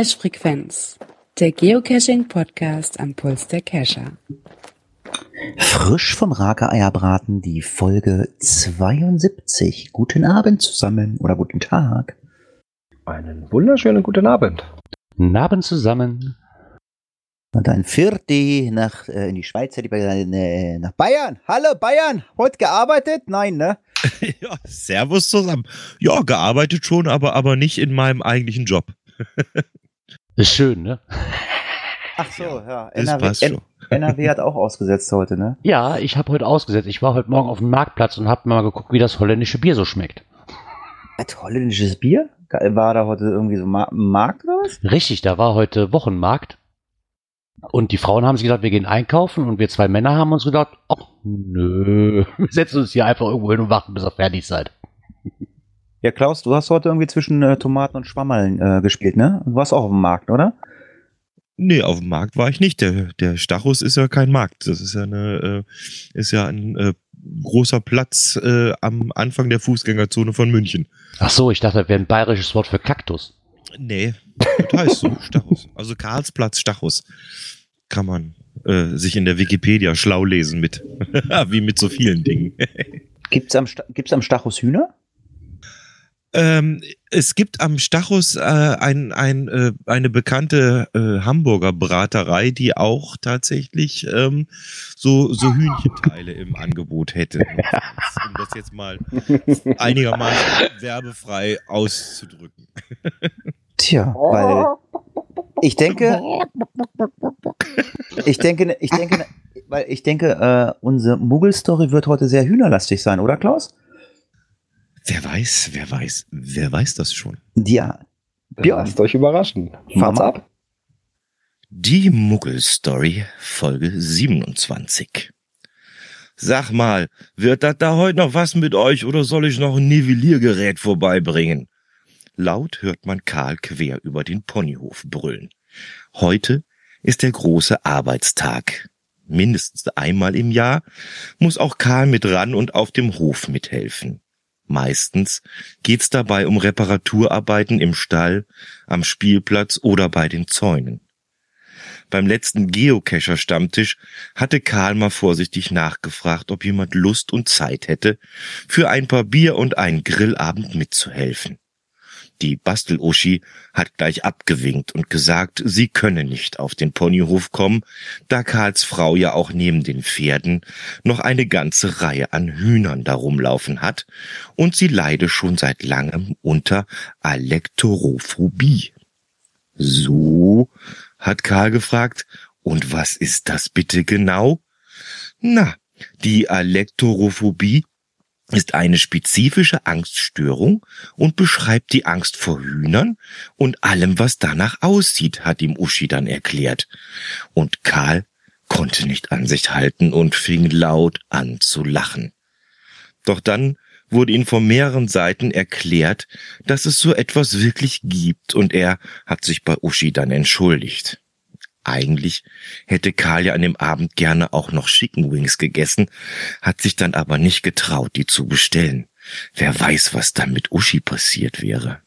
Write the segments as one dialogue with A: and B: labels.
A: Cache Frequenz, der Geocaching-Podcast am Puls der Cacher.
B: Frisch vom Rake Eierbraten die Folge 72. Guten Abend zusammen oder guten Tag.
C: Einen wunderschönen guten Abend.
D: Guten Abend zusammen.
B: Und ein Vierte nach äh, in die Schweiz, hätte ich äh, nach Bayern. Hallo Bayern, heute gearbeitet? Nein, ne?
E: ja, servus zusammen. Ja, gearbeitet schon, aber, aber nicht in meinem eigentlichen Job.
D: Ist schön, ne?
B: Ach so, ja. NRW. NRW hat auch ausgesetzt heute, ne?
D: Ja, ich habe heute ausgesetzt. Ich war heute Morgen auf dem Marktplatz und habe mal geguckt, wie das holländische Bier so schmeckt.
B: Hat holländisches Bier? War da heute irgendwie so Ma Markt oder was?
D: Richtig, da war heute Wochenmarkt. Und die Frauen haben sich gedacht, wir gehen einkaufen und wir zwei Männer haben uns gedacht, ach nö, wir setzen uns hier einfach irgendwo hin und warten, bis ihr fertig seid.
B: Ja, Klaus, du hast heute irgendwie zwischen äh, Tomaten und Schwammerln äh, gespielt, ne? Du warst auch auf dem Markt, oder?
E: Nee, auf dem Markt war ich nicht. Der, der Stachus ist ja kein Markt. Das ist ja eine, äh, ist ja ein äh, großer Platz äh, am Anfang der Fußgängerzone von München.
D: Ach so, ich dachte, das wäre ein bayerisches Wort für Kaktus.
E: Nee, das heißt so, Stachus. Also Karlsplatz Stachus. Kann man äh, sich in der Wikipedia schlau lesen mit. Wie mit so vielen Dingen.
B: Gibt's am, Sta gibt's am Stachus Hühner?
E: Ähm, es gibt am Stachus äh, ein, ein, äh, eine bekannte äh, Hamburger Braterei, die auch tatsächlich ähm, so, so Hühnchenteile im Angebot hätte. Um das jetzt mal einigermaßen werbefrei auszudrücken.
B: Tja, weil ich denke, ich denke, ich denke, weil ich denke, äh, unsere Muggel-Story wird heute sehr hühnerlastig sein, oder Klaus?
E: Wer weiß, wer weiß, wer weiß das schon?
B: Ja. Björn,
C: Lasst euch überraschen. Fahrt's ab.
E: Die Muggel-Story, Folge 27. Sag mal, wird das da heute noch was mit euch oder soll ich noch ein Nivelliergerät vorbeibringen? Laut hört man Karl quer über den Ponyhof brüllen. Heute ist der große Arbeitstag. Mindestens einmal im Jahr muss auch Karl mit ran und auf dem Hof mithelfen. Meistens geht's dabei um Reparaturarbeiten im Stall, am Spielplatz oder bei den Zäunen. Beim letzten Geocacher-Stammtisch hatte Karl mal vorsichtig nachgefragt, ob jemand Lust und Zeit hätte, für ein paar Bier und einen Grillabend mitzuhelfen. Die Bastel-Uschi hat gleich abgewinkt und gesagt, sie könne nicht auf den Ponyhof kommen, da Karls Frau ja auch neben den Pferden noch eine ganze Reihe an Hühnern darum laufen hat und sie leide schon seit langem unter Alektorophobie. So, hat Karl gefragt, und was ist das bitte genau? Na, die Alektorophobie ist eine spezifische Angststörung und beschreibt die Angst vor Hühnern und allem, was danach aussieht, hat ihm Uschi dann erklärt. Und Karl konnte nicht an sich halten und fing laut an zu lachen. Doch dann wurde ihm von mehreren Seiten erklärt, dass es so etwas wirklich gibt und er hat sich bei Uschi dann entschuldigt. Eigentlich hätte Karl ja an dem Abend gerne auch noch Chicken Wings gegessen, hat sich dann aber nicht getraut, die zu bestellen. Wer weiß, was dann mit Uschi passiert wäre.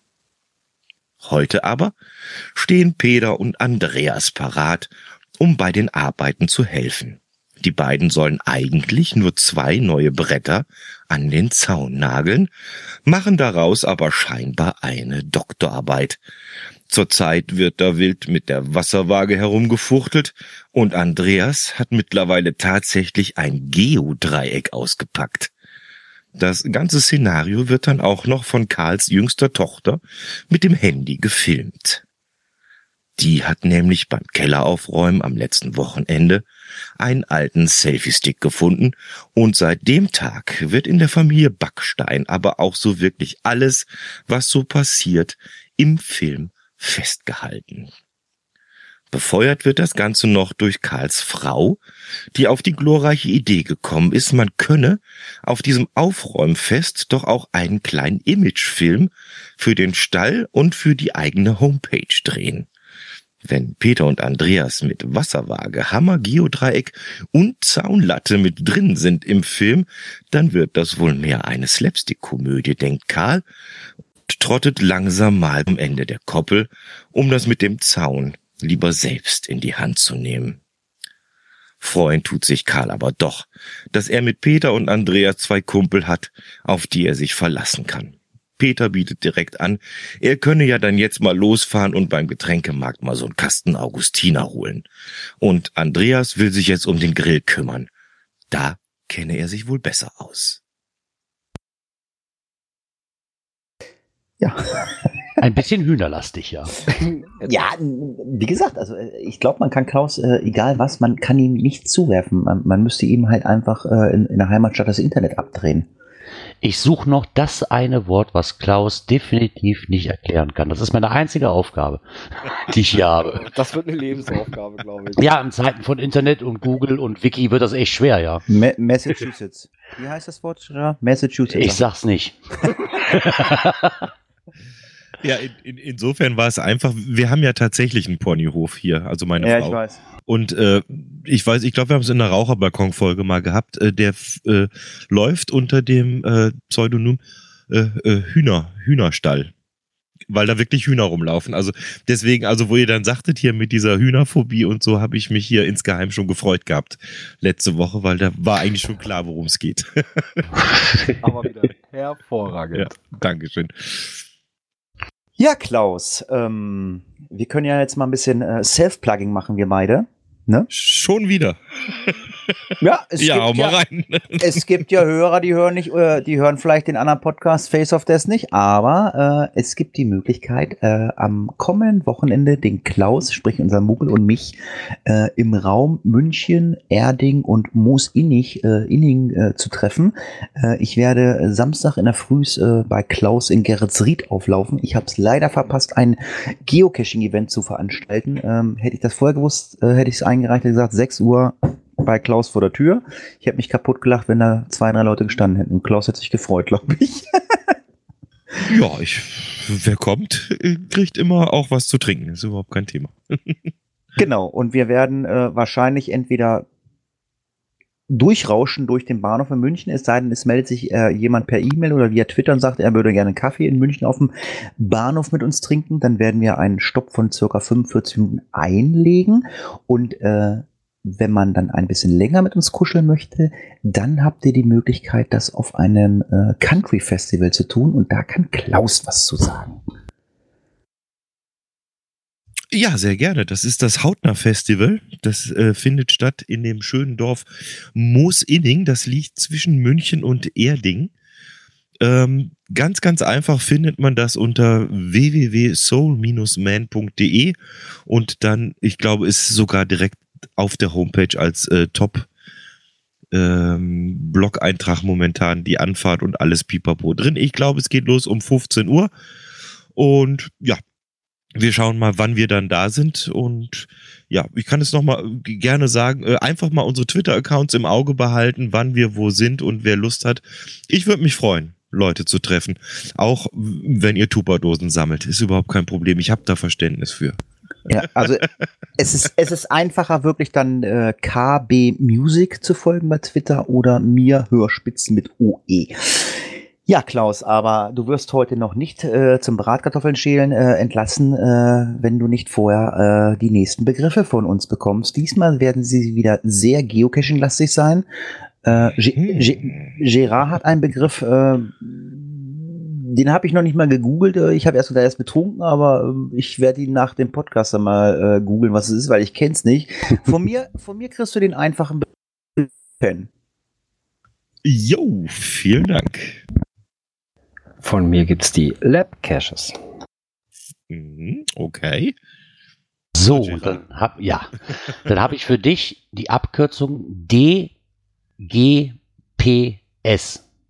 E: Heute aber stehen Peter und Andreas parat, um bei den Arbeiten zu helfen. Die beiden sollen eigentlich nur zwei neue Bretter an den Zaun nageln, machen daraus aber scheinbar eine Doktorarbeit. Zurzeit wird da wild mit der Wasserwaage herumgefuchtelt und Andreas hat mittlerweile tatsächlich ein Geodreieck ausgepackt. Das ganze Szenario wird dann auch noch von Karls jüngster Tochter mit dem Handy gefilmt. Die hat nämlich beim Kelleraufräumen am letzten Wochenende einen alten Selfie-Stick gefunden und seit dem Tag wird in der Familie Backstein aber auch so wirklich alles, was so passiert, im Film festgehalten. Befeuert wird das Ganze noch durch Karls Frau, die auf die glorreiche Idee gekommen ist, man könne auf diesem Aufräumfest doch auch einen kleinen Imagefilm für den Stall und für die eigene Homepage drehen. Wenn Peter und Andreas mit Wasserwaage, Hammer, Geodreieck und Zaunlatte mit drin sind im Film, dann wird das wohl mehr eine Slapstick-Komödie, denkt Karl trottet langsam mal am Ende der Koppel, um das mit dem Zaun lieber selbst in die Hand zu nehmen. Freuen tut sich Karl aber doch, dass er mit Peter und Andreas zwei Kumpel hat, auf die er sich verlassen kann. Peter bietet direkt an, er könne ja dann jetzt mal losfahren und beim Getränkemarkt mal so einen Kasten Augustiner holen. Und Andreas will sich jetzt um den Grill kümmern. Da kenne er sich wohl besser aus.
B: Ja.
D: Ein bisschen hühnerlastig, ja.
B: Ja, wie gesagt, also äh, ich glaube, man kann Klaus, äh, egal was, man kann ihm nicht zuwerfen. Man, man müsste ihm halt einfach äh, in, in der Heimatstadt das Internet abdrehen.
D: Ich suche noch das eine Wort, was Klaus definitiv nicht erklären kann. Das ist meine einzige Aufgabe, die ich hier habe.
C: Das wird eine Lebensaufgabe, glaube ich.
D: Ja, in Zeiten von Internet und Google und Wiki wird das echt schwer, ja.
B: Ma Massachusetts. Wie heißt das Wort? Massachusetts.
D: Ich sag's nicht.
E: Ja, in, in, insofern war es einfach, wir haben ja tatsächlich einen Ponyhof hier, also meine
B: ja,
E: Frau.
B: ich weiß.
E: Und äh, ich weiß, ich glaube, wir haben es in der Raucherbalkon-Folge mal gehabt, äh, der äh, läuft unter dem äh, Pseudonym äh, äh, Hühner, Hühnerstall. Weil da wirklich Hühner rumlaufen. Also deswegen, also wo ihr dann sagtet hier mit dieser Hühnerphobie und so, habe ich mich hier insgeheim schon gefreut gehabt letzte Woche, weil da war eigentlich schon klar, worum es geht.
C: Aber wieder hervorragend.
E: ja, Dankeschön.
B: Ja, Klaus, ähm, wir können ja jetzt mal ein bisschen äh, Self-Plugging machen, wir beide. Ne?
E: Schon wieder.
B: Ja, es
E: ja,
B: gibt ja, es gibt ja Hörer, die hören nicht, die hören vielleicht den anderen Podcast Face of Death nicht, aber äh, es gibt die Möglichkeit, äh, am kommenden Wochenende den Klaus, sprich unser Mugel und mich, äh, im Raum München, Erding und Moos-Innig äh, Inning äh, zu treffen. Äh, ich werde Samstag in der Frühs äh, bei Klaus in Geretsried auflaufen. Ich habe es leider verpasst, ein Geocaching-Event zu veranstalten. Ähm, hätte ich das vorher gewusst, hätte ich es eingereicht, hätte gesagt, 6 Uhr bei Klaus vor der Tür. Ich hätte mich kaputt gelacht, wenn da zwei, drei Leute gestanden hätten. Klaus hätte sich gefreut, glaube ich.
E: Ja, ich, wer kommt, äh, kriegt immer auch was zu trinken. Ist überhaupt kein Thema.
B: genau. Und wir werden äh, wahrscheinlich entweder durchrauschen durch den Bahnhof in München, es sei denn, es meldet sich äh, jemand per E-Mail oder via Twitter und sagt, er würde gerne einen Kaffee in München auf dem Bahnhof mit uns trinken. Dann werden wir einen Stopp von circa 45 Minuten einlegen und äh, wenn man dann ein bisschen länger mit uns kuscheln möchte, dann habt ihr die Möglichkeit, das auf einem äh, Country Festival zu tun und da kann Klaus was zu sagen.
E: Ja, sehr gerne. Das ist das Hautner Festival. Das äh, findet statt in dem schönen Dorf Moosinning. Das liegt zwischen München und Erding. Ähm, ganz, ganz einfach findet man das unter www.soul-man.de und dann, ich glaube, ist sogar direkt auf der Homepage als äh, Top ähm, Blog-Eintrag momentan die Anfahrt und alles pipapo drin. Ich glaube, es geht los um 15 Uhr und ja, wir schauen mal, wann wir dann da sind und ja, ich kann es noch mal gerne sagen, äh, einfach mal unsere Twitter-Accounts im Auge behalten, wann wir wo sind und wer Lust hat. Ich würde mich freuen, Leute zu treffen, auch wenn ihr Tupperdosen sammelt, ist überhaupt kein Problem. Ich habe da Verständnis für.
B: Ja, also es ist, es ist einfacher, wirklich dann äh, KB Music zu folgen bei Twitter oder mir Hörspitzen mit OE. Ja, Klaus, aber du wirst heute noch nicht äh, zum Bratkartoffeln schälen äh, entlassen, äh, wenn du nicht vorher äh, die nächsten Begriffe von uns bekommst. Diesmal werden sie wieder sehr geocaching-lastig sein. Äh, G G Gerard hat einen Begriff, äh, den habe ich noch nicht mal gegoogelt. Äh, Ich habe erst erst betrunken, aber ähm, ich werde ihn nach dem Podcast dann mal äh, googeln, was es ist, weil ich kenne es nicht. Von mir, von mir kriegst du den einfachen Begriff. Pen.
E: Jo, vielen Dank.
C: Von mir gibt's die Lab Caches.
E: Mhm, okay.
D: So, dann hab, ja, dann habe ich für dich die Abkürzung DGPS.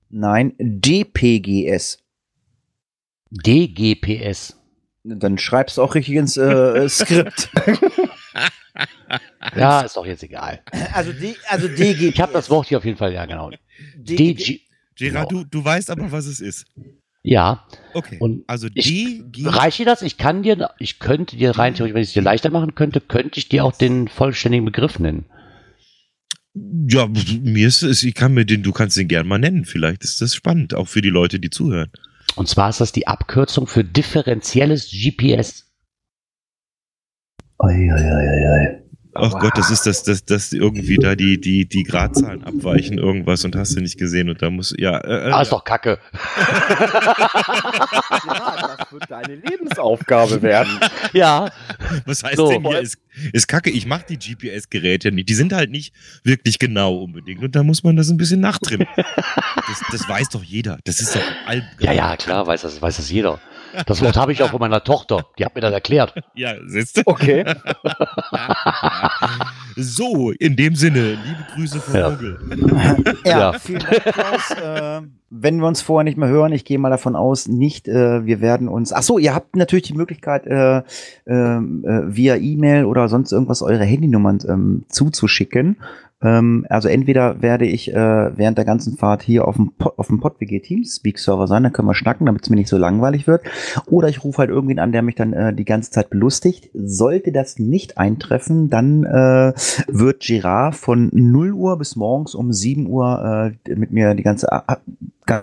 B: Nein, DPGS.
D: DGPS.
B: Dann schreibst du auch richtig ins äh, Skript.
D: Ja, ist doch jetzt egal.
B: Also, D, also DG.
D: Ich habe das Wort hier auf jeden Fall, ja genau.
B: DG.
D: DG.
E: Gerard,
D: Genau.
E: du, du weißt aber, was es ist.
D: Ja,
E: Okay.
D: Und
E: also
D: ich-
E: D, G,
D: reicht dir das? Ich kann dir, ich könnte dir rein theoretisch, wenn ich es dir leichter machen könnte, könnte ich dir auch den vollständigen Begriff nennen.
E: Ja, mir ist es, ich kann mir den, du kannst den gern mal nennen. Vielleicht ist das spannend, auch für die Leute, die zuhören.
D: Und zwar ist das die Abkürzung für differenzielles GPS.
B: Oi, oi, oi, oi.
E: Ach Gott, das ist das, das, das irgendwie da die, die, die Gradzahlen abweichen, irgendwas und hast du nicht gesehen und da muss, ja. Äh,
D: Ah, ist doch kacke.
C: Ja, das wird deine Lebensaufgabe werden.
D: Ja,
E: Was heißt
D: So.
E: denn hier? Ist, ist kacke, ich mach die GPS-Geräte nicht. Die sind halt nicht wirklich genau unbedingt. Und da muss man das ein bisschen nachtrimmen. das, das weiß doch jeder. Das ist doch all,
D: ja, ja, klar, weiß das, weiß das jeder. Das Wort habe ich auch von meiner Tochter. Die hat mir das erklärt.
E: Ja, siehst du?
C: Okay.
E: So, in dem Sinne, liebe Grüße von
D: Ja.
E: Vogel.
B: Ja,
D: Ja.
B: vielen Dank, Klaus. äh, wenn wir uns vorher nicht mehr hören, ich gehe mal davon aus, nicht, äh, wir werden uns. Ach so, ihr habt natürlich die Möglichkeit, äh, ähm, äh, via E-Mail oder sonst irgendwas eure Handynummern ähm, zuzuschicken. Ähm, also entweder werde ich äh, während der ganzen Fahrt hier auf dem, Pod, auf dem PodWG Teamspeak Server sein, dann können wir schnacken, damit es mir nicht so langweilig wird. Oder ich rufe halt irgendwen an, der mich dann äh, die ganze Zeit belustigt. Sollte das nicht eintreffen, dann äh, wird Girard von 0 Uhr bis morgens um 7 Uhr äh, mit mir die ganze. Ah, ah,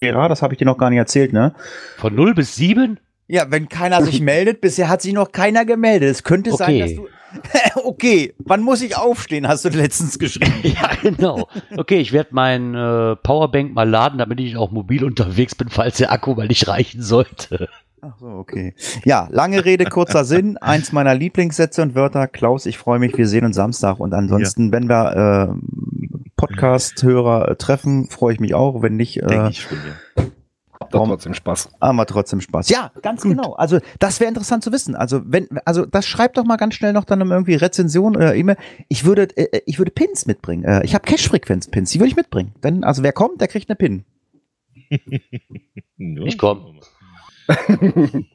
B: Girard, das habe ich dir noch gar nicht erzählt, ne?
D: Von 0 bis 7?
B: Ja, wenn keiner sich meldet, bisher hat sich noch keiner gemeldet. Es könnte sein,
D: Okay.
B: dass du. okay, wann muss ich aufstehen, hast du letztens geschrieben.
D: Ja, genau. Okay, ich werde mein äh, Powerbank mal laden, damit ich auch mobil unterwegs bin, falls der Akku mal nicht reichen sollte.
B: Ach so, okay. Ja, lange Rede, kurzer Sinn. Eins meiner Lieblingssätze und Wörter. Klaus, ich freue mich, wir sehen uns Samstag. Und ansonsten, wenn wir äh, Podcast-Hörer äh, treffen, freue ich mich auch. Wenn nicht, äh,
E: ich schon, ja.
C: Doch trotzdem Spaß.
B: haben wir trotzdem Spaß. Ja, ganz genau. Also das wäre interessant zu wissen. Also wenn, also das schreibt doch mal ganz schnell noch dann irgendwie Rezension oder E-Mail. Ich würde, äh, ich würde Pins mitbringen. Äh, ich habe Cash-Frequenz-Pins, die würde ich mitbringen. Denn, also wer kommt, der kriegt eine Pin.
D: Ich komm.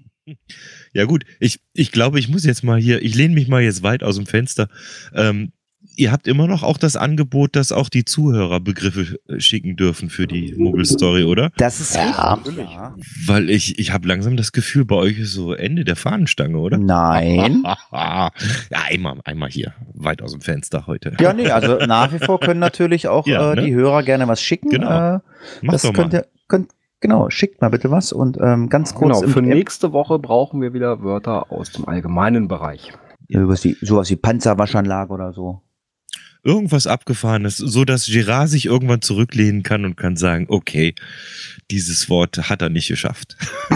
E: Ja gut, ich, ich glaube, ich muss jetzt mal hier, ich lehne mich mal jetzt weit aus dem Fenster. Ähm, ihr habt immer noch auch das Angebot, dass auch die Zuhörer Begriffe äh, schicken dürfen für die Mogul-Story, oder?
B: Das ist
D: Ja.
B: richtig. Ja.
E: Weil ich, ich habe langsam das Gefühl, bei euch ist so Ende der Fahnenstange, oder?
B: Nein.
E: ja, einmal, einmal hier, weit aus dem Fenster heute.
B: Ja, nee, also nach wie vor können natürlich auch
E: Ja,
B: äh,
E: ne?
B: die Hörer gerne was schicken.
E: Genau.
B: Äh,
E: Mach
B: das
E: doch
B: könnt
E: mal.
B: ihr, könnt, genau, schickt mal bitte was und ähm, ganz kurz
C: Genau, für nächste Woche brauchen wir wieder Wörter aus dem allgemeinen Bereich.
B: die, sowas wie Panzerwaschanlage oder so.
E: Irgendwas Abgefahrenes, so dass Girard sich irgendwann zurücklehnen kann und kann sagen, okay, dieses Wort hat er nicht geschafft.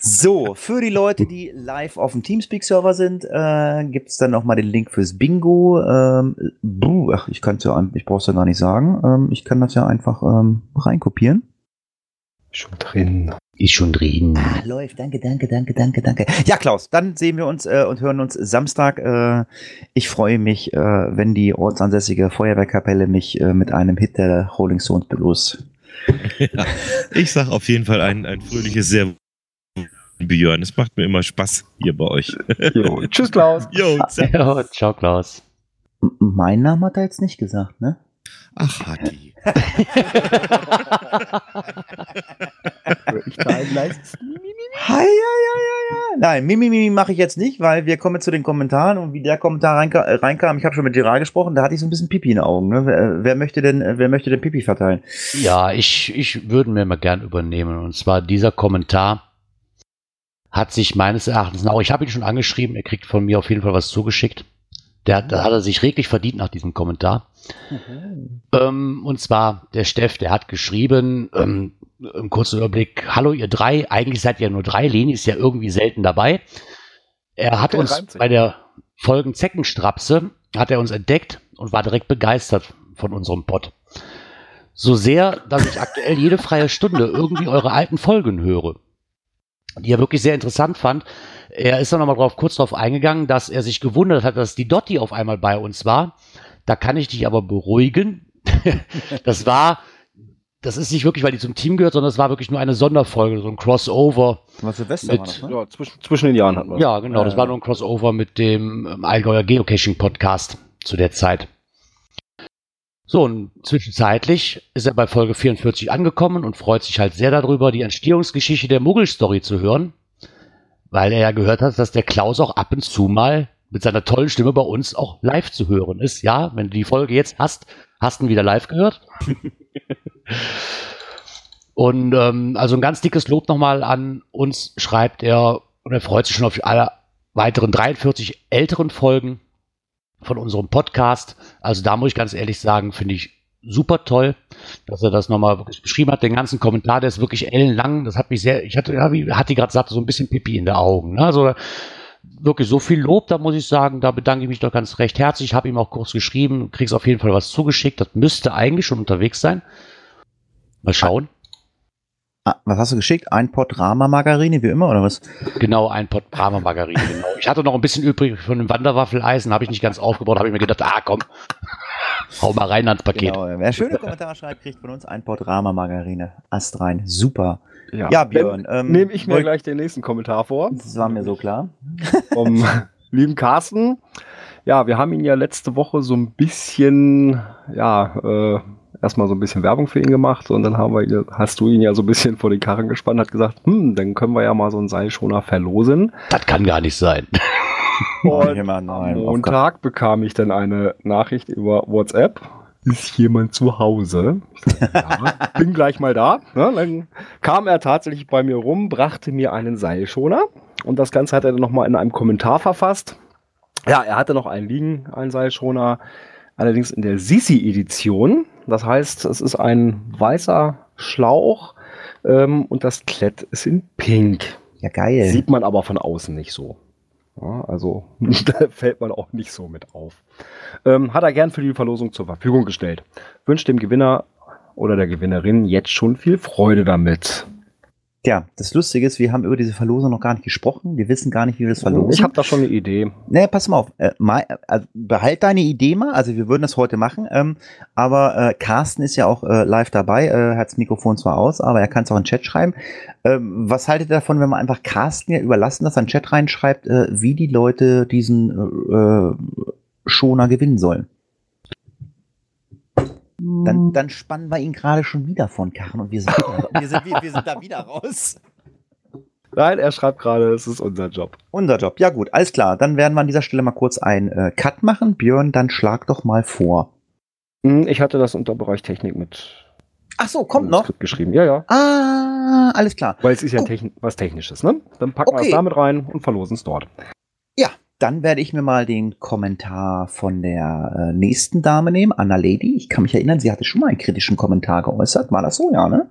B: So, für die Leute, die live auf dem Teamspeak-Server sind, äh, gibt es dann noch mal den Link fürs Bingo. Ähm, buh, ach, ich kann es ja, ich brauch's ja gar nicht sagen. Ähm, ich kann das ja einfach ähm, reinkopieren.
C: Schon drin.
D: Ist schon drin.
B: Ah, läuft. Danke, danke, danke, danke, danke. Ja, Klaus, dann sehen wir uns äh, und hören uns Samstag. Äh, ich freue mich, äh, wenn die ortsansässige Feuerwehrkapelle mich äh, mit einem Hit der Rolling Stones begrüßt.
E: Ich sag auf jeden Fall ein, ein fröhliches Sehr Björn. Es macht mir immer Spaß hier bei euch.
C: Jo. Tschüss, Klaus.
E: Jo,
D: Ja, ciao, Klaus.
B: M mein Name hat er jetzt nicht gesagt, ne?
E: Ach, Hatti.
B: Hi, ja, ja, ja, ja. Nein, Mimi, Mimi mache ich jetzt nicht, weil wir kommen zu den Kommentaren und wie der Kommentar reinka äh, reinkam, ich habe schon mit Gerard gesprochen, da hatte ich so ein bisschen Pipi in den Augen. Ne? Wer, wer möchte denn, äh, wer möchte denn Pipi verteilen?
D: Ja, ich, ich würde mir mal gern übernehmen. Und zwar dieser Kommentar hat sich meines Erachtens, auch ich habe ihn schon angeschrieben, er kriegt von mir auf jeden Fall was zugeschickt. Der, da hat er sich reglich verdient nach diesem Kommentar. Ähm, und zwar der Steff, der hat geschrieben, ähm, im kurzen Überblick, hallo ihr drei, eigentlich seid ihr nur drei, Leni ist ja irgendwie selten dabei. Er hat
C: Der
D: uns bei der Folgen Zeckenstrapse, hat er uns entdeckt und war direkt begeistert von unserem Pod. So sehr, dass ich aktuell jede freie Stunde irgendwie eure alten Folgen höre. Die er wirklich sehr interessant fand. Er ist dann nochmal drauf, kurz darauf eingegangen, dass er sich gewundert hat, dass die Dotti auf einmal bei uns war. Da kann ich dich aber beruhigen. das war, das ist nicht wirklich, weil die zum Team gehört, sondern es war wirklich nur eine Sonderfolge, so ein Crossover.
B: Was Silvester
D: Mit-
B: war das, ne?
C: Ja, zwischen, zwischen den Jahren hatten wir.
D: Ja, genau, das
B: Äh.
D: war nur ein Crossover mit dem ähm, Allgäuer Geocaching Podcast zu der Zeit. So, und zwischenzeitlich ist er bei Folge 44 angekommen und freut sich halt sehr darüber, die Entstehungsgeschichte der Muggel-Story zu hören, weil er ja gehört hat, dass der Klaus auch ab und zu mal mit seiner tollen Stimme bei uns auch live zu hören ist. Ja, wenn du die Folge jetzt hast, hast du ihn wieder live gehört. Und ähm, also ein ganz dickes Lob nochmal an uns schreibt er und er freut sich schon auf alle weiteren 43 älteren Folgen von unserem Podcast. Also da muss ich ganz ehrlich sagen, finde ich super toll, dass er das nochmal wirklich beschrieben hat. Den ganzen Kommentar, der ist wirklich ellenlang. Das hat mich sehr, ich hatte, ja, wie hat die gerade gesagt, so ein bisschen Pipi in den Augen. Ne? Also wirklich so viel Lob, da muss ich sagen, da bedanke ich mich doch ganz recht herzlich. Ich habe ihm auch kurz geschrieben, kriegst auf jeden Fall was zugeschickt. Das müsste eigentlich schon unterwegs sein. Mal schauen.
B: Ah, was hast du geschickt? Ein Pot Rama-Margarine, wie immer, oder was?
D: Genau, ein Pot Brahma Margarine, genau. Ich hatte noch ein bisschen übrig von dem Wanderwaffeleisen, habe ich nicht ganz aufgebaut, habe ich mir gedacht, ah komm, hau mal rein ans Paket.
B: Genau, wer schöne Kommentare schreibt, kriegt von uns ein Pot Rama-Margarine. Ast rein. Super.
C: Ja,
B: Ja, Björn, ähm,
C: nehme ich mir gleich den nächsten Kommentar vor.
B: Das war mir so klar.
C: Vom lieben Carsten. Ja, wir haben ihn ja letzte Woche so ein bisschen, ja, äh, erstmal so ein bisschen Werbung für ihn gemacht und dann haben wir, hast du ihn ja so ein bisschen vor den Karren gespannt, hat gesagt, hm, dann können wir ja mal so einen Seilschoner verlosen.
D: Das kann gar nicht sein.
C: Und
B: Jemand,
C: am Montag bekam ich dann eine Nachricht über WhatsApp. Ist jemand zu Hause? Sag, ja, bin gleich mal da. Ne? Dann kam er tatsächlich bei mir rum, brachte mir einen Seilschoner und das Ganze hat er dann nochmal in einem Kommentar verfasst. Ja, er hatte noch einen liegen, einen Seilschoner, allerdings in der Sisi-Edition. Das heißt, es ist ein weißer Schlauch ähm, und das Klett ist in Pink.
B: Ja, geil.
C: Sieht man aber von außen nicht so. Ja, also da fällt man auch nicht so mit auf. Ähm, hat er gern für die Verlosung zur Verfügung gestellt. Wünscht dem Gewinner oder der Gewinnerin jetzt schon viel Freude damit.
B: Tja, das Lustige ist, wir haben über diese Verlosung noch gar nicht gesprochen. Wir wissen gar nicht, wie wir das verlosen.
C: Ich habe da schon eine Idee.
B: Nee, pass mal auf. Äh, mal, äh, behalt deine Idee mal. Also wir würden das heute machen. Ähm, aber äh, Carsten ist ja auch äh, live dabei. Äh, hat das Mikrofon zwar aus, aber er kann es auch in den Chat schreiben. Ähm, was haltet ihr davon, wenn wir einfach Carsten ja überlassen, dass er in den Chat reinschreibt, äh, wie die Leute diesen äh, Schoner gewinnen sollen? Dann, dann spannen wir ihn gerade schon wieder von Karren und wir sind, wieder, wir, sind, wir, wir sind da wieder raus.
C: Nein, er schreibt gerade, es ist unser Job.
B: Unser Job. Ja gut, alles klar. Dann werden wir an dieser Stelle mal kurz einen äh, Cut machen. Björn, dann schlag doch mal vor.
C: Hm, Ich hatte das unter Bereich Technik mit
B: Ach so, kommt noch.
C: Skript geschrieben. Ja, ja.
B: Ah, alles klar.
C: Weil es ist ja. Techn was Technisches, ne? Dann packen wir
B: Okay.
C: es damit rein und verlosen es dort.
B: Dann werde ich mir mal den Kommentar von der äh, nächsten Dame nehmen, Anna Lady. Ich kann mich erinnern, sie hatte schon mal einen kritischen Kommentar geäußert. War das so? Ja, ne?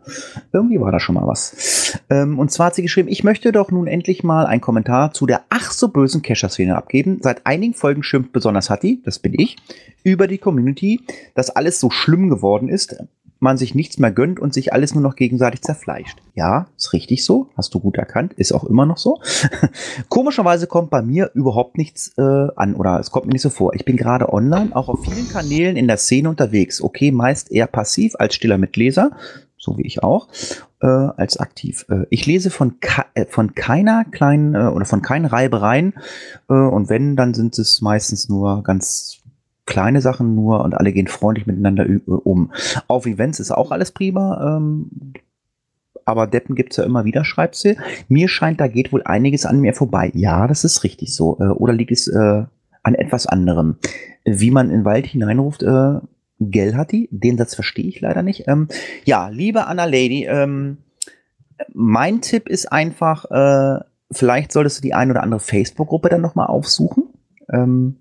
B: Irgendwie war da schon mal was. Ähm, und zwar hat sie geschrieben, ich möchte doch nun endlich mal einen Kommentar zu der ach so bösen Kescher-Szene abgeben. Seit einigen Folgen schimpft besonders Hatti, das bin ich, über die Community, dass alles so schlimm geworden ist, man sich nichts mehr gönnt und sich alles nur noch gegenseitig zerfleischt. Ja, ist richtig so, hast du gut erkannt, ist auch immer noch so. Komischerweise kommt bei mir überhaupt nichts äh, an oder es kommt mir nicht so vor. Ich bin gerade online, auch auf vielen Kanälen in der Szene unterwegs. Okay, meist eher passiv als stiller Mitleser, so wie ich auch, äh, als aktiv. Äh, ich lese von, äh, von keiner kleinen äh, oder von keinen Reibereien äh, und wenn, dann sind es meistens nur ganz kleine Sachen nur und alle gehen freundlich miteinander ü- um. Auf Events ist auch alles prima. Ähm, aber Deppen gibt's ja immer wieder, schreibt sie. Mir scheint, da geht wohl einiges an mir vorbei. Ja, das ist richtig so. Äh, oder liegt es äh, an etwas anderem? Wie man in den Wald hineinruft, äh, Gell hat die? Den Satz verstehe ich leider nicht. Ähm, ja, liebe Anna Lady, ähm, mein Tipp ist einfach, äh, vielleicht solltest du die ein oder andere Facebook-Gruppe dann nochmal aufsuchen. Ähm,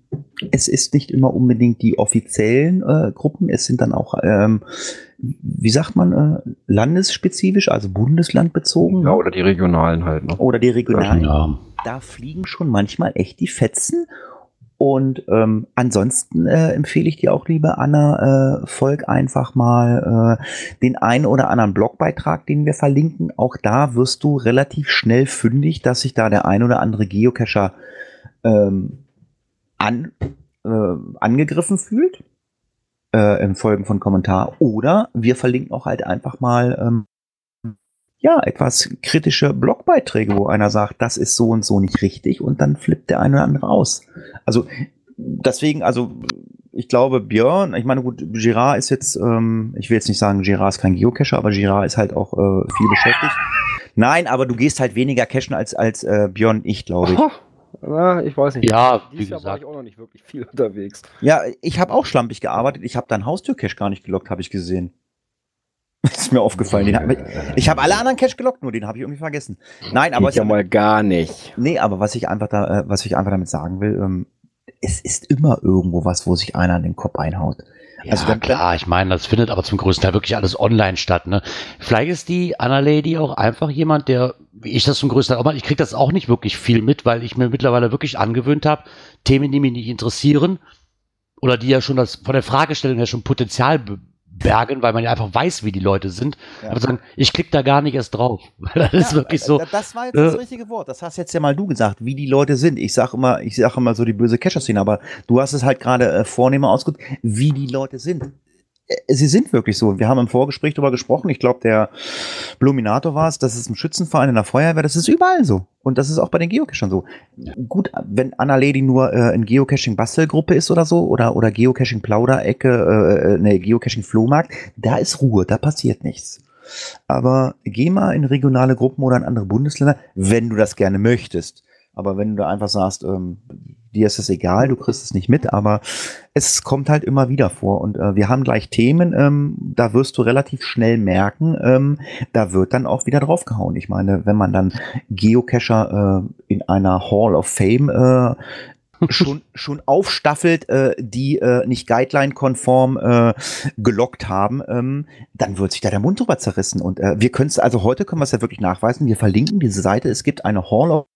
B: es ist nicht immer unbedingt die offiziellen äh, Gruppen, es sind dann auch, ähm, wie sagt man, äh, landesspezifisch, also bundeslandbezogen.
C: Ja, oder die regionalen halt noch.
B: oder die regionalen
D: Ja.
B: da fliegen schon manchmal echt die Fetzen. Und ähm, ansonsten äh, empfehle ich dir auch, liebe Anna, äh, folg einfach mal äh, den einen oder anderen Blogbeitrag, den wir verlinken. Auch da wirst du relativ schnell fündig, dass sich da der ein oder andere Geocacher ähm, an, äh, angegriffen fühlt. Äh, Im Folgen von Kommentar. Oder wir verlinken auch halt einfach mal ähm, ja, etwas kritische Blogbeiträge, wo einer sagt, das ist so und so nicht richtig und dann flippt der eine oder andere aus. Also deswegen, also ich glaube, Björn, ich meine, gut, Girard ist jetzt, ähm, ich will jetzt nicht sagen, Girard ist kein Geocacher, aber Girard ist halt auch äh, viel beschäftigt. Nein, aber du gehst halt weniger cachen als, als äh, Björn, ich glaube ich.
C: Na, ich weiß nicht.
D: Ja, wie
C: Dieses Jahr war
D: gesagt.
C: ich auch noch nicht wirklich viel unterwegs.
B: Ja, ich habe auch schlampig gearbeitet. Ich habe deinen Haustürcache gar nicht gelockt, habe ich gesehen. ist mir aufgefallen. Den hab ich ich habe alle anderen Cache gelockt, nur den habe ich irgendwie vergessen. Nein, aber
C: Geht
B: ich
C: ja mal gar nicht.
B: Nee, aber was ich einfach da, äh, was ich einfach damit sagen will, ähm, es ist immer irgendwo was, wo sich einer an den Kopf einhaut.
D: Ja,
B: Also dann-
D: klar, ich meine, das findet aber zum größten Teil wirklich alles online statt. Ne? Vielleicht ist die Anna Lady auch einfach jemand, der, wie ich das zum größten Teil auch mal, ich kriege das auch nicht wirklich viel mit, weil ich mir mittlerweile wirklich angewöhnt habe, Themen, die mich nicht interessieren oder die ja schon das von der Fragestellung her schon Potenzial bergen, weil man ja einfach weiß, wie die Leute sind.
B: Ja.
D: Aber sagen, ich klicke da gar nicht erst drauf. Weil das ist
B: Ja,
D: wirklich
B: äh,
D: so.
B: da- Das war jetzt das
D: äh,
B: richtige Wort. Das hast jetzt ja mal du gesagt, wie die Leute sind. Ich sag immer, ich sag immer so die böse Cacher-Szene, aber du hast es halt gerade äh, vornehmer ausgedrückt, wie die Leute sind. Äh, Sie sind wirklich so. Wir haben im Vorgespräch darüber gesprochen. Ich glaube, der Bluminator war es. Das ist im Schützenverein in der Feuerwehr. Das ist überall so. Und das ist auch bei den Geocachern so. Gut, wenn Anna Lady nur äh, in Geocaching-Bastelgruppe ist oder so, oder, oder Geocaching-Plauderecke, äh, äh, ne, Geocaching-Flohmarkt, da ist Ruhe, da passiert nichts. Aber geh mal in regionale Gruppen oder in andere Bundesländer, wenn du das gerne möchtest. Aber wenn du da einfach sagst, ähm, dir ist es egal, du kriegst es nicht mit, aber es kommt halt immer wieder vor. Und äh, wir haben gleich Themen, ähm, da wirst du relativ schnell merken, ähm, da wird dann auch wieder draufgehauen. Ich meine, wenn man dann Geocacher äh, in einer Hall of Fame äh, schon, schon aufstaffelt, äh, die äh, nicht guideline-konform äh, gelockt haben, ähm, dann wird sich da der Mund drüber zerrissen. Und äh, wir können es, also heute können wir es ja wirklich nachweisen. Wir verlinken diese Seite. Es gibt eine Hall of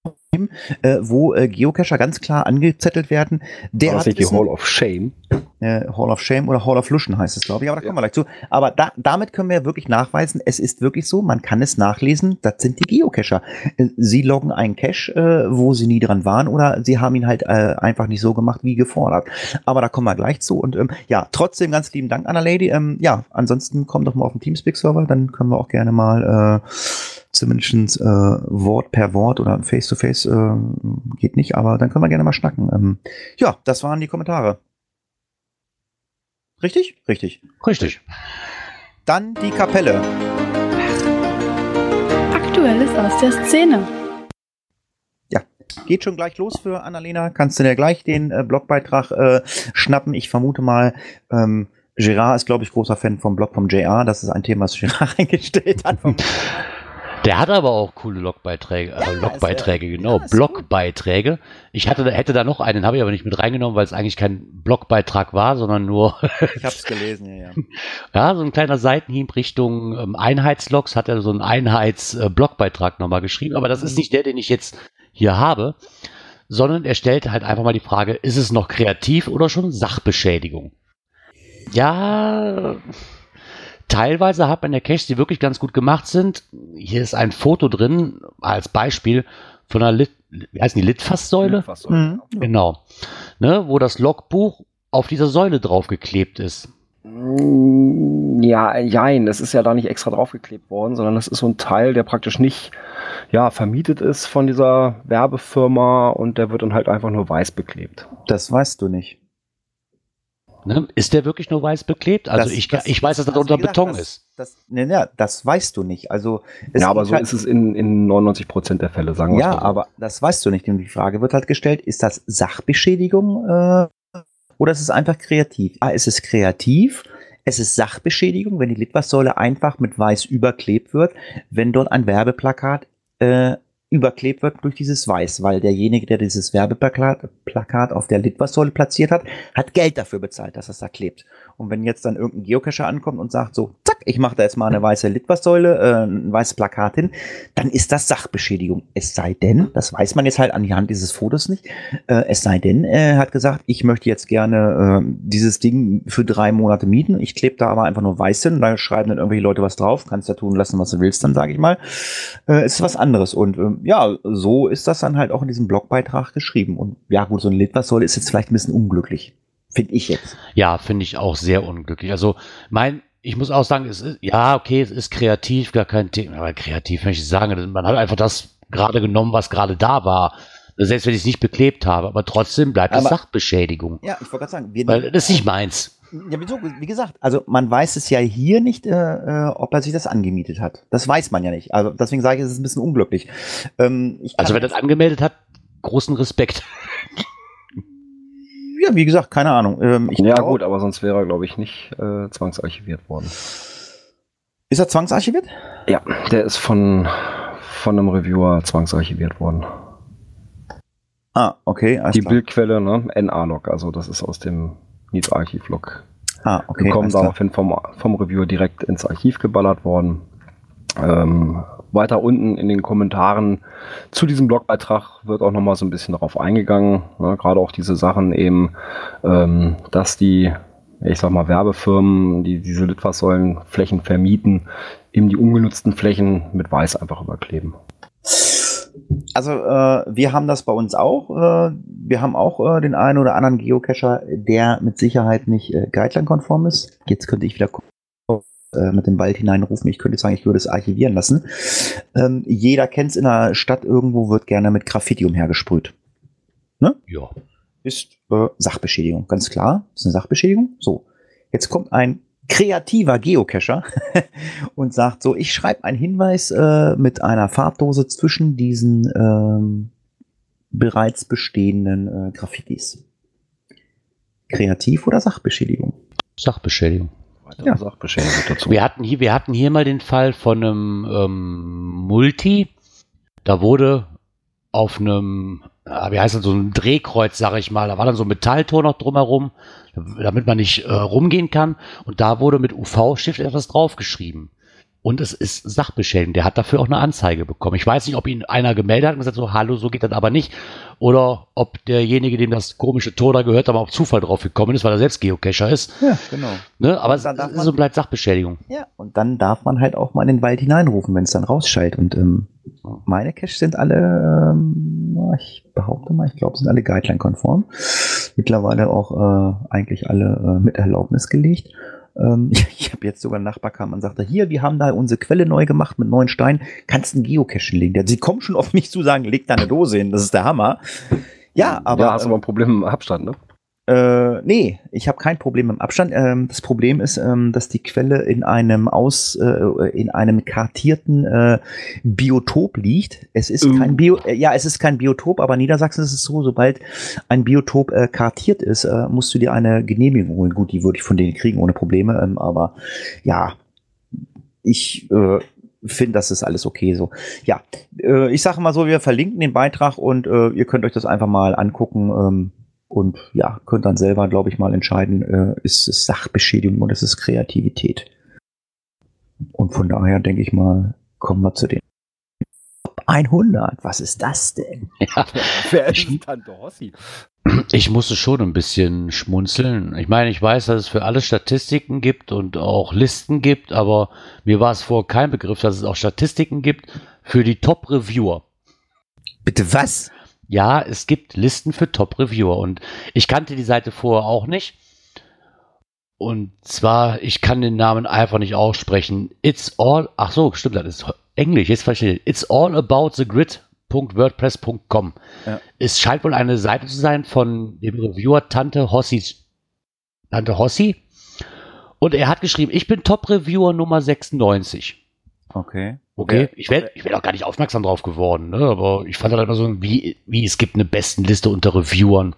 B: äh, wo äh, Geocacher ganz klar angezettelt werden. Der
C: War das nicht die Hall of Shame?
B: äh, Hall of Shame oder Hall of Luschen heißt es, glaube ich. Aber da kommen wir gleich zu. Aber da, damit können wir wirklich nachweisen, es ist wirklich so, man kann es nachlesen, das sind die Geocacher. Äh, Sie loggen einen Cache, äh, wo sie nie dran waren oder sie haben ihn halt äh, einfach nicht so gemacht, wie gefordert. Aber da kommen wir gleich zu. Und ähm, ja, trotzdem ganz lieben Dank, Anna Lady. Ähm, ja, ansonsten komm doch mal auf den Teamspeak-Server, dann können wir auch gerne mal äh, zumindest äh, Wort per Wort oder Face-to-Face äh, geht nicht, aber dann können wir gerne mal schnacken. Ähm, ja, das waren die Kommentare. Richtig? Richtig.
D: Richtig.
B: Dann die Kapelle.
F: Aktuelles aus der Szene.
B: Geht schon gleich los für Annalena. Kannst du dir gleich den äh, Blogbeitrag äh, schnappen? Ich vermute mal, ähm, Gerard ist, glaube ich, großer Fan vom Blog vom JR. Das ist ein Thema, was Gerard eingestellt hat.
D: Der hat aber auch coole Logbeiträge,
B: Ja,
D: äh, Logbeiträge,
B: äh,
D: genau,
B: ja, gut.
D: Blogbeiträge. Ich hatte, hätte da noch einen, habe ich aber nicht mit reingenommen, weil es eigentlich kein Blogbeitrag war, sondern nur,
B: ich habe es gelesen, ja, ja.
D: ja, so ein kleiner Seitenhieb Richtung ähm, Einheitslogs, hat er so einen Einheits-Blogbeitrag nochmal geschrieben, aber das ist nicht der, den ich jetzt hier habe, sondern er stellt halt einfach mal die Frage, ist es noch kreativ oder schon Sachbeschädigung? Ja, teilweise hat man ja Caches, die wirklich ganz gut gemacht sind. Hier ist ein Foto drin, als Beispiel von einer Lit, wie heißt die, Litfaßsäule?
C: Was so.
B: Mhm.
D: Genau. Ne, wo das Logbuch auf dieser Säule draufgeklebt ist.
C: Mm, Ja, jein, das ist ja da nicht extra draufgeklebt worden, sondern das ist so ein Teil, der praktisch nicht ja, vermietet ist von dieser Werbefirma und der wird dann halt einfach nur weiß beklebt.
B: Das weißt du nicht.
D: Ne? Ist der wirklich nur weiß beklebt? Also
B: Das-
D: ich,
B: das-
D: ich weiß, dass das
B: also
D: unter
B: gesagt,
D: Beton
B: das,
D: ist.
B: Das, ne, ne, das weißt du nicht. Also es
C: ja, aber so
B: halt-
C: ist es in, in 99 Prozent der Fälle, sagen wir
B: Ja,
C: mal so.
B: aber das weißt du nicht. Und die Frage wird halt gestellt, ist das Sachbeschädigung äh, oder ist es einfach kreativ? Ah, es ist kreativ. Es ist Sachbeschädigung, wenn die Litfaßsäule einfach mit weiß überklebt wird, wenn dort ein Werbeplakat äh, überklebt wird durch dieses Weiß, weil derjenige, der dieses Werbeplakat Plakat auf der Litfaßsäule platziert hat, hat Geld dafür bezahlt, dass es da klebt. Und wenn jetzt dann irgendein Geocacher ankommt und sagt so, zack, ich mache da jetzt mal eine weiße Litfaßsäule, äh, ein weißes Plakat hin, dann ist das Sachbeschädigung. Es sei denn, das weiß man jetzt halt an die Hand dieses Fotos nicht, äh, es sei denn, er hat gesagt, ich möchte jetzt gerne äh, dieses Ding für drei Monate mieten, ich klebe da aber einfach nur weiß hin, da schreiben dann irgendwelche Leute was drauf, kannst ja tun lassen, was du willst, dann sage ich mal. Äh, ist was anderes. Und ähm, ja, so ist das dann halt auch in diesem Blogbeitrag geschrieben. Und ja, gut, so eine Litfaßsäule ist jetzt vielleicht ein bisschen unglücklich. Finde ich jetzt.
D: Ja, finde ich auch sehr unglücklich. Also mein, ich muss auch sagen, es ist, ja, okay, es ist kreativ, gar kein Thema, aber kreativ möchte ich sagen, man hat einfach das gerade genommen, was gerade da war. Selbst wenn ich es nicht beklebt habe, aber trotzdem bleibt es
B: Aber-
D: Sachbeschädigung.
B: Ja, ich wollte gerade sagen, wir
D: Weil das ist nicht meins.
B: Ja, wieso? Wie gesagt, also man weiß es ja hier nicht, äh, äh, ob er sich das angemietet hat. Das weiß man ja nicht. Also deswegen sage ich, es ist ein bisschen unglücklich. Ähm,
D: Also wer das angemeldet hat, großen Respekt.
B: Ja, wie gesagt, keine Ahnung. Ähm,
C: ja
B: glaub-
C: gut, aber sonst wäre er, glaube ich, nicht äh, zwangsarchiviert worden.
B: Ist er zwangsarchiviert?
C: Ja, der ist von, von einem Reviewer zwangsarchiviert worden.
B: Ah, okay.
C: Die
B: klar.
C: Bildquelle, ne? NA-Log, also das ist aus dem Needs Archiv-Log
B: Ah, okay.
C: gekommen,
B: alles klar.
C: daraufhin vom, vom Reviewer direkt ins Archiv geballert worden. Ähm, weiter unten in den Kommentaren zu diesem Blogbeitrag wird auch nochmal so ein bisschen darauf eingegangen, ne, gerade auch diese Sachen eben, ähm, dass die, ich sag mal, Werbefirmen, die diese Litfaßsäulenflächen vermieten, eben die ungenutzten Flächen mit Weiß einfach überkleben.
B: Also äh, wir haben das bei uns auch. Äh, wir haben auch äh, den einen oder anderen Geocacher, der mit Sicherheit nicht äh, Guideline-konform ist. Jetzt könnte ich wieder gucken, äh, mit dem Wald hineinrufen. Ich könnte sagen, ich würde es archivieren lassen. Ähm, jeder kennt es in der Stadt irgendwo, wird gerne mit Graffiti umhergesprüht.
D: Ja.
B: Ist äh, Sachbeschädigung, ganz klar. Ist eine Sachbeschädigung. So, jetzt kommt ein kreativer Geocacher und sagt so, ich schreibe einen Hinweis äh, mit einer Farbdose zwischen diesen ähm, bereits bestehenden äh, Graffitis. Kreativ oder Sachbeschädigung?
D: Sachbeschädigung.
C: Weitere
B: Ja.
C: Sachbeschädigung dazu.
D: Wir hatten hier, wir hatten hier mal den Fall von einem ähm, Multi. Da wurde auf einem, ah, wie heißt das, so ein Drehkreuz, sag ich mal, da war dann so ein Metalltor noch drumherum, damit man nicht äh, rumgehen kann. Und da wurde mit UV-Stift etwas draufgeschrieben. Und es ist Sachbeschädigung. Der hat dafür auch eine Anzeige bekommen. Ich weiß nicht, ob ihn einer gemeldet hat und gesagt so, hallo, so geht das aber nicht. Oder ob derjenige, dem das komische Tor da gehört, aber auf Zufall drauf gekommen ist, weil er selbst Geocacher ist.
B: Ja, genau.
D: Ne? Aber es ist und bleibt Sachbeschädigung.
B: Ja, und dann darf man halt auch mal in den Wald hineinrufen, wenn es dann rausschallt. Und ähm, meine Caches sind alle, ähm, ich behaupte mal, ich glaube, sind alle Guideline-konform. Mittlerweile auch äh, eigentlich alle äh, mit Erlaubnis gelegt. Ähm, ich ich habe jetzt sogar einen Nachbar kam und sagte, hier, wir haben da unsere Quelle neu gemacht mit neuen Steinen. Kannst du einen Geocache legen? Sie kommen schon auf mich zu sagen, leg da eine Dose hin, das ist der Hammer. Ja, aber
C: ja, hast aber ein Problem im Abstand, ne?
B: Äh, nee, ich habe kein Problem im Abstand. Ähm, das Problem ist, ähm, dass die Quelle in einem aus, äh, in einem kartierten äh, Biotop liegt. Es ist
C: Uh.
B: kein Bio, äh, ja, es ist kein Biotop, aber in Niedersachsen ist es so, sobald ein Biotop äh, kartiert ist, äh, musst du dir eine Genehmigung holen. Gut, die würde ich von denen kriegen ohne Probleme, ähm, aber ja, ich finde, das ist alles okay so. Ja, ich sage mal so, wir verlinken den Beitrag und ihr könnt euch das einfach mal angucken. Und ja, könnt dann selber, glaube ich, mal entscheiden, äh, ist es Sachbeschädigung oder ist es Kreativität. Und von daher denke ich mal, kommen wir zu den Top 100. Was ist das denn?
D: Ja.
C: Wer ist denn Tante Hossi?
D: Ich musste schon ein bisschen schmunzeln. Ich meine, ich weiß, dass es für alle Statistiken gibt und auch Listen gibt, aber mir war es vorher kein Begriff, dass es auch Statistiken gibt für die Top-Reviewer.
B: Bitte was?
D: Ja, es gibt Listen für Top-Reviewer und ich kannte die Seite vorher auch nicht. Und zwar, ich kann den Namen einfach nicht aussprechen. It's all, ach so, stimmt, das ist Englisch, jetzt verstehe ich. It's all about the grid.wordpress.com.
B: Ja.
D: Es scheint wohl eine Seite zu sein von dem Reviewer Tante Hossi. Tante Hossi. Und er hat geschrieben, ich bin Top-Reviewer Nummer 96.
B: Okay.
D: Okay, ich wäre ich wär auch gar nicht aufmerksam drauf geworden, ne? aber ich fand halt immer so, wie, wie es gibt eine Bestenliste unter Reviewern.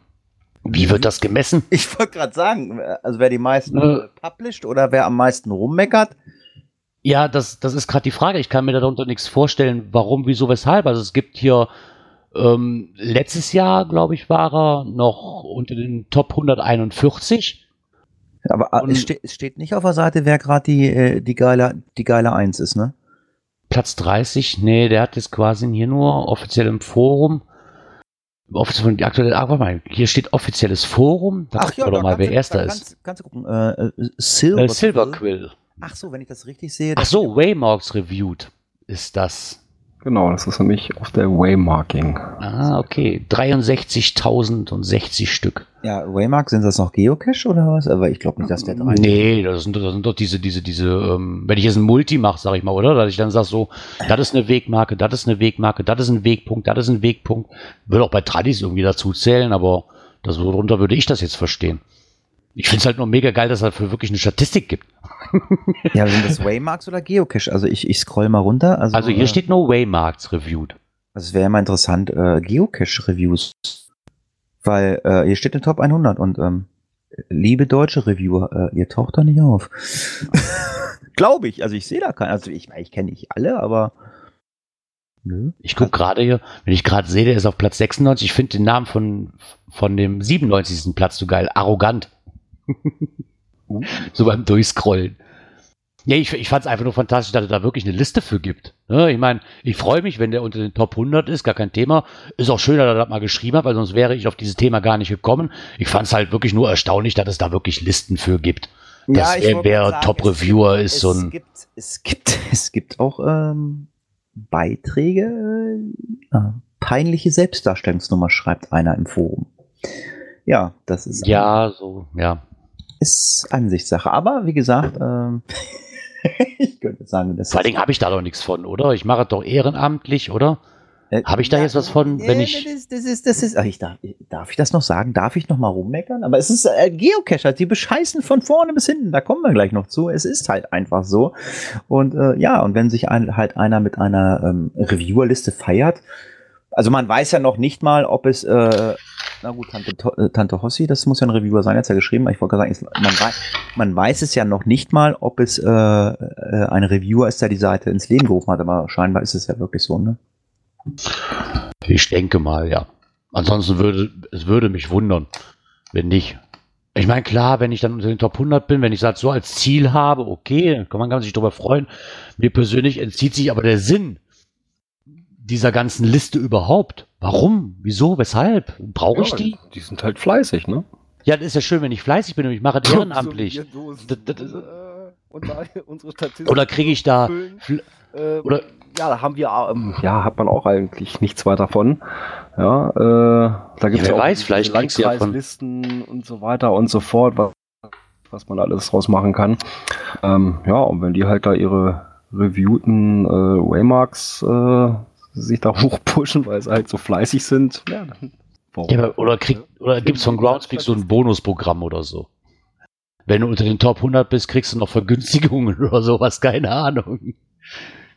D: Wie wird das gemessen?
B: Ich wollte gerade sagen, also wer die meisten
D: Äh.
B: published oder wer am meisten rummeckert.
D: Ja, das, das ist gerade die Frage. Ich kann mir darunter nichts vorstellen, warum, wieso, weshalb. Also es gibt hier ähm, letztes Jahr, glaube ich, war er noch unter den Top 141.
B: Aber
D: Und-
B: es, ste es steht nicht auf der Seite, wer gerade die, äh, die, geile, die geile 1 ist, ne?
D: Platz 30, nee, der hat jetzt quasi hier nur offiziell im Forum. Offiziell, die aktuelle, ah, warte mal, hier steht offizielles Forum. Da gucken wir doch mal,
B: kannst
D: wer
B: du-
D: erster
B: da
D: ist.
B: Kannst, kannst du gucken. Äh, äh, Silver,
D: Äh, Silverquill.
B: Ach so, wenn ich das richtig sehe.
D: Ach so, Waymarks Reviewed ist das.
C: Genau, das ist nämlich auf der Waymarking.
D: Ah, okay. 63.060 Stück.
B: Ja, Waymark, sind das noch Geocache oder was? Aber ich glaube nicht, dass der drei.
D: Nee, das sind, das sind doch diese, diese, diese, ähm, wenn ich jetzt ein Multi mache, sag ich mal, oder? Dass ich dann sage so, das ist eine Wegmarke, das ist eine Wegmarke, das ist ein Wegpunkt, das ist ein Wegpunkt. Würde auch bei Tradis irgendwie dazu zählen, aber das, darunter würde ich das jetzt verstehen. Ich finde es halt nur mega geil, dass es dafür wirklich eine Statistik gibt.
B: Ja, sind das Waymarks oder Geocache? Also ich, ich scroll mal runter. Also,
D: Also hier
B: äh,
D: steht nur Waymarks Reviewed.
B: Es wäre mal interessant, äh, Geocache-Reviews. Weil äh, hier steht eine Top 100 und ähm, liebe deutsche Reviewer, äh, ihr taucht da nicht auf. Glaube ich. Also ich sehe da keinen. Also ich, ich kenne nicht alle, aber. Nö.
D: Ich gucke gerade hier, wenn ich gerade sehe, der ist auf Platz 96. Ich finde den Namen von, von dem 97. Platz so geil. Arrogant. so beim Durchscrollen. Ja, ich, ich fand es einfach nur fantastisch, dass es da wirklich eine Liste für gibt. Ne? Ich meine, ich freue mich, wenn der unter den Top 100 ist, gar kein Thema. Ist auch schön, dass er das mal geschrieben hat, weil sonst wäre ich auf dieses Thema gar nicht gekommen. Ich fand es halt wirklich nur erstaunlich, dass es da wirklich Listen für gibt. Dass
B: ich
D: wer, wer Top-Reviewer
B: es,
D: ist, so
B: es
D: ein.
B: Gibt, es, gibt, es gibt auch ähm, Beiträge. Äh, peinliche Selbstdarstellungsnummer, schreibt einer im Forum. Ja, das ist,
D: Ja, so, ja.
B: Ist Ansichtssache. Aber wie gesagt, ähm, ich könnte sagen, das
D: Vor allen Dingen habe ich da doch nichts von, oder? Ich mache es doch ehrenamtlich, oder? Habe ich da jetzt was von, wenn
B: äh,
D: ich-
B: Das, das ist, das ist, ach, ich darf, darf ich das noch sagen? Darf ich noch mal rummeckern? Aber es ist äh, Geocacher, die bescheißen von vorne bis hinten. Da kommen wir gleich noch zu. Es ist halt einfach so. Und äh, ja, und wenn sich ein, halt einer mit einer ähm, Reviewerliste feiert, also man weiß ja noch nicht mal, ob es, äh, na gut, Tante, äh, Tante Hossi, das muss ja ein Reviewer sein, jetzt ja geschrieben. Ich wollte sagen, man, weiß, man weiß es ja noch nicht mal, ob es äh, äh, ein Reviewer ist, der die Seite ins Leben gerufen hat. Aber scheinbar ist es ja wirklich so, ne?
D: Ich denke mal, ja. Ansonsten würde es würde mich wundern, wenn nicht. Ich meine, klar, wenn ich dann unter den Top 100 bin, wenn ich das so als Ziel habe, okay, kann man, kann man sich darüber freuen. Mir persönlich entzieht sich aber der Sinn dieser ganzen Liste überhaupt. Warum? Wieso? Weshalb? Brauche ich
C: Ja,
D: die?
C: Die sind halt fleißig, ne?
D: Ja, das ist ja schön, wenn ich fleißig bin und ich mache es ehrenamtlich.
C: So äh,
D: Oder kriege ich da
C: füllen. Äh,
D: Oder-
C: ja, da haben wir, ähm, ja, hat man auch eigentlich nichts weiter von. Ja, äh, da gibt es ja auch
D: weiß, vielleicht ja
C: Landkreislisten und so weiter und so fort, was, was man alles draus machen kann. Ähm, ja, und wenn die halt da ihre reviewten äh, Waymarks äh, sich da hochpushen, weil sie halt so fleißig sind, ja?
D: Ja, oder oder gibt's von Groundspeak so ein Bonusprogramm oder so? Wenn du unter den Top 100 bist, kriegst du noch Vergünstigungen oder sowas, keine Ahnung.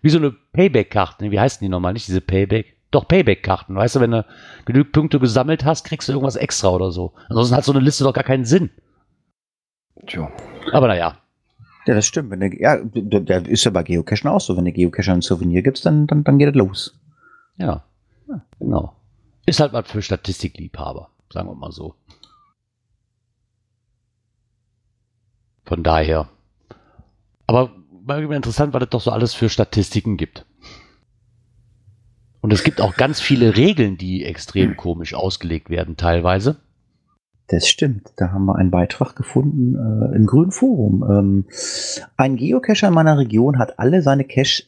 D: Wie so eine Payback-Karte. Wie heißen die nochmal? Nicht diese Payback? Doch, Payback-Karten. Weißt du, wenn du genügend Punkte gesammelt hast, kriegst du irgendwas extra oder so. Ansonsten hat so eine Liste doch gar keinen Sinn.
C: Tja.
D: Aber naja.
B: Ja, das stimmt. Wenn du, ja, der der ist ja bei Geocachen auch so. Wenn du Geocacher ein Souvenir gibst, dann, dann, dann geht es los.
D: Ja. ja. Genau. Ist halt was für Statistikliebhaber. Sagen wir mal so. Von daher. Aber war interessant, weil es doch so alles für Statistiken gibt. Und es gibt auch ganz viele Regeln, die extrem komisch ausgelegt werden, teilweise.
B: Das stimmt. Da haben wir einen Beitrag gefunden äh, im Grünen Forum. Ähm, ein Geocacher in meiner Region hat alle seine Cache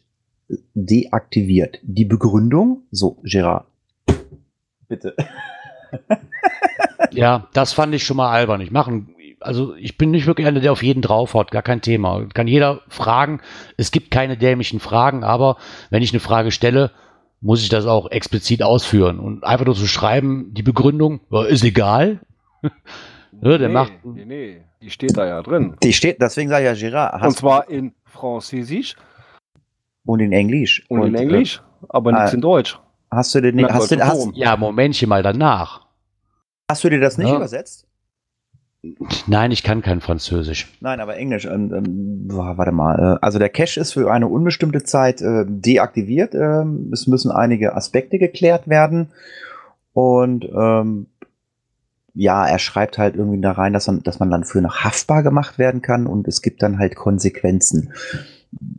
B: deaktiviert. Die Begründung, so, Gerard. Bitte.
D: Ja, das fand ich schon mal albern. Ich mache, also ich bin nicht wirklich einer, der auf jeden draufhaut, gar kein Thema. Kann jeder fragen. Es gibt keine dämlichen Fragen, aber wenn ich eine Frage stelle, muss ich das auch explizit ausführen. Und einfach nur zu schreiben, die Begründung, ist egal. Ja, der
C: nee,
D: macht-
C: Nee, nee, die steht da ja drin.
B: Die steht, deswegen sage ich ja Gerard.
C: Und zwar in Französisch
B: und in Englisch.
C: und, in
B: äh,
C: Englisch, aber nichts
B: ah,
C: in Deutsch.
B: Hast du, den,
C: Na,
B: hast, du, hast.
D: Ja, Momentchen mal danach.
B: hast du dir das nicht
D: Ja.
B: übersetzt?
D: Nein, ich kann kein Französisch.
B: Nein, aber Englisch. Ähm, ähm, boah, warte mal. Äh, also der Cache ist für eine unbestimmte Zeit äh, deaktiviert. Ähm, es müssen einige Aspekte geklärt werden. Und ähm, ja, er schreibt halt irgendwie da rein, dass man, dass man dann für noch haftbar gemacht werden kann und es gibt dann halt Konsequenzen.